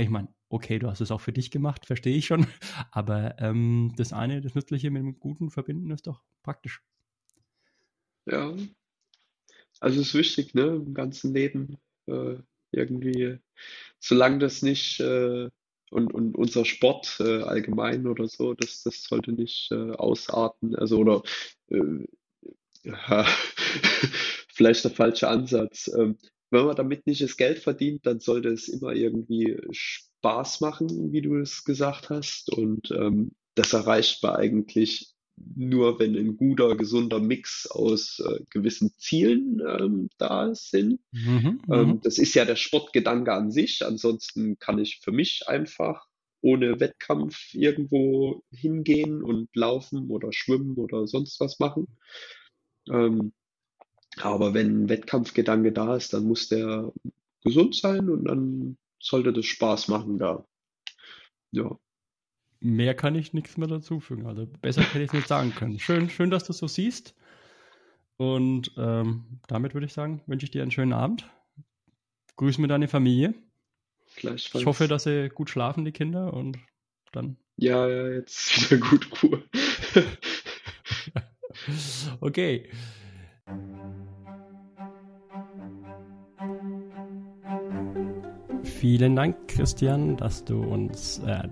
ich meine, okay, du hast es auch für dich gemacht, verstehe ich schon. Aber ähm, das eine, das Nützliche mit dem Guten verbinden, ist doch praktisch. Ja. Also es ist wichtig, ne, im ganzen Leben äh, irgendwie, solange das nicht äh, und, und unser Sport äh, allgemein oder so, das, das sollte nicht äh, ausarten. Also oder äh, ja, vielleicht der falsche Ansatz. Ähm, wenn man damit nicht das Geld verdient, dann sollte es immer irgendwie Spaß machen, wie du es gesagt hast. Und ähm, das erreicht man eigentlich nur wenn ein guter, gesunder Mix aus äh, gewissen Zielen ähm, da sind. Mhm, ähm, mhm. das ist ja der Sportgedanke an sich. Ansonsten kann ich für mich einfach ohne Wettkampf irgendwo hingehen und laufen oder schwimmen oder sonst was machen. Ähm, aber wenn ein Wettkampfgedanke da ist, dann muss der gesund sein und dann sollte das Spaß machen da. Ja. Mehr kann ich nichts mehr dazu fügen. Also besser hätte ich es nicht sagen können. Schön, schön, dass du es so siehst. Und ähm, damit würde ich sagen, wünsche ich dir einen schönen Abend. Grüß mir deine Familie. Ich hoffe, dass sie gut schlafen, die Kinder, und dann. Ja, ja, jetzt wieder gut Kur. okay. Vielen Dank, Christian, dass du uns äh,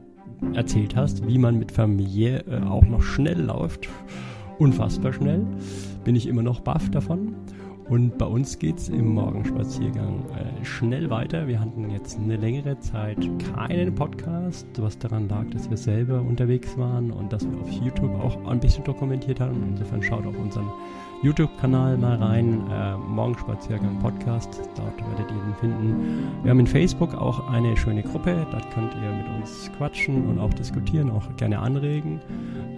erzählt hast, wie man mit Familie äh, auch noch schnell läuft. Unfassbar schnell. Bin ich immer noch baff davon. Und bei uns geht es im Morgenspaziergang äh, schnell weiter. Wir hatten jetzt eine längere Zeit keinen Podcast, was daran lag, dass wir selber unterwegs waren und dass wir auf YouTube auch ein bisschen dokumentiert haben. Insofern schaut auf unseren YouTube-Kanal mal rein, äh, Morgenspaziergang Podcast, dort werdet ihr ihn finden. Wir haben in Facebook auch eine schöne Gruppe, dort könnt ihr mit uns quatschen und auch diskutieren, auch gerne anregen.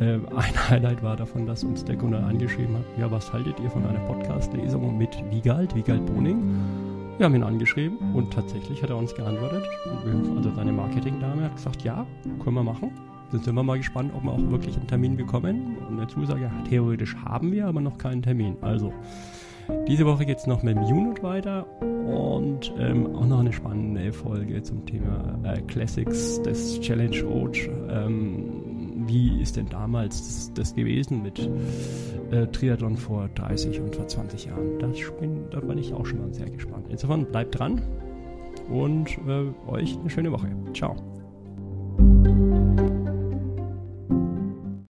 Äh, ein Highlight war davon, dass uns der Gunnar angeschrieben hat, ja, was haltet ihr von einer Podcast-Lesung mit Wiegald, Wiegald Boning? Wir haben ihn angeschrieben und tatsächlich hat er uns geantwortet. Also seine Marketingdame hat gesagt, ja, können wir machen. Jetzt sind wir mal gespannt, ob wir auch wirklich einen Termin bekommen. Und eine Zusage, theoretisch haben wir, aber noch keinen Termin. Also, diese Woche geht es noch mit dem Unit weiter und ähm, auch noch eine spannende Folge zum Thema äh, Classics des Challenge Road. Ähm, wie ist denn damals das, das gewesen mit äh, Triathlon vor 30 und vor 20 Jahren? Das bin, da bin ich auch schon mal sehr gespannt. Insofern bleibt dran und äh, euch eine schöne Woche. Ciao.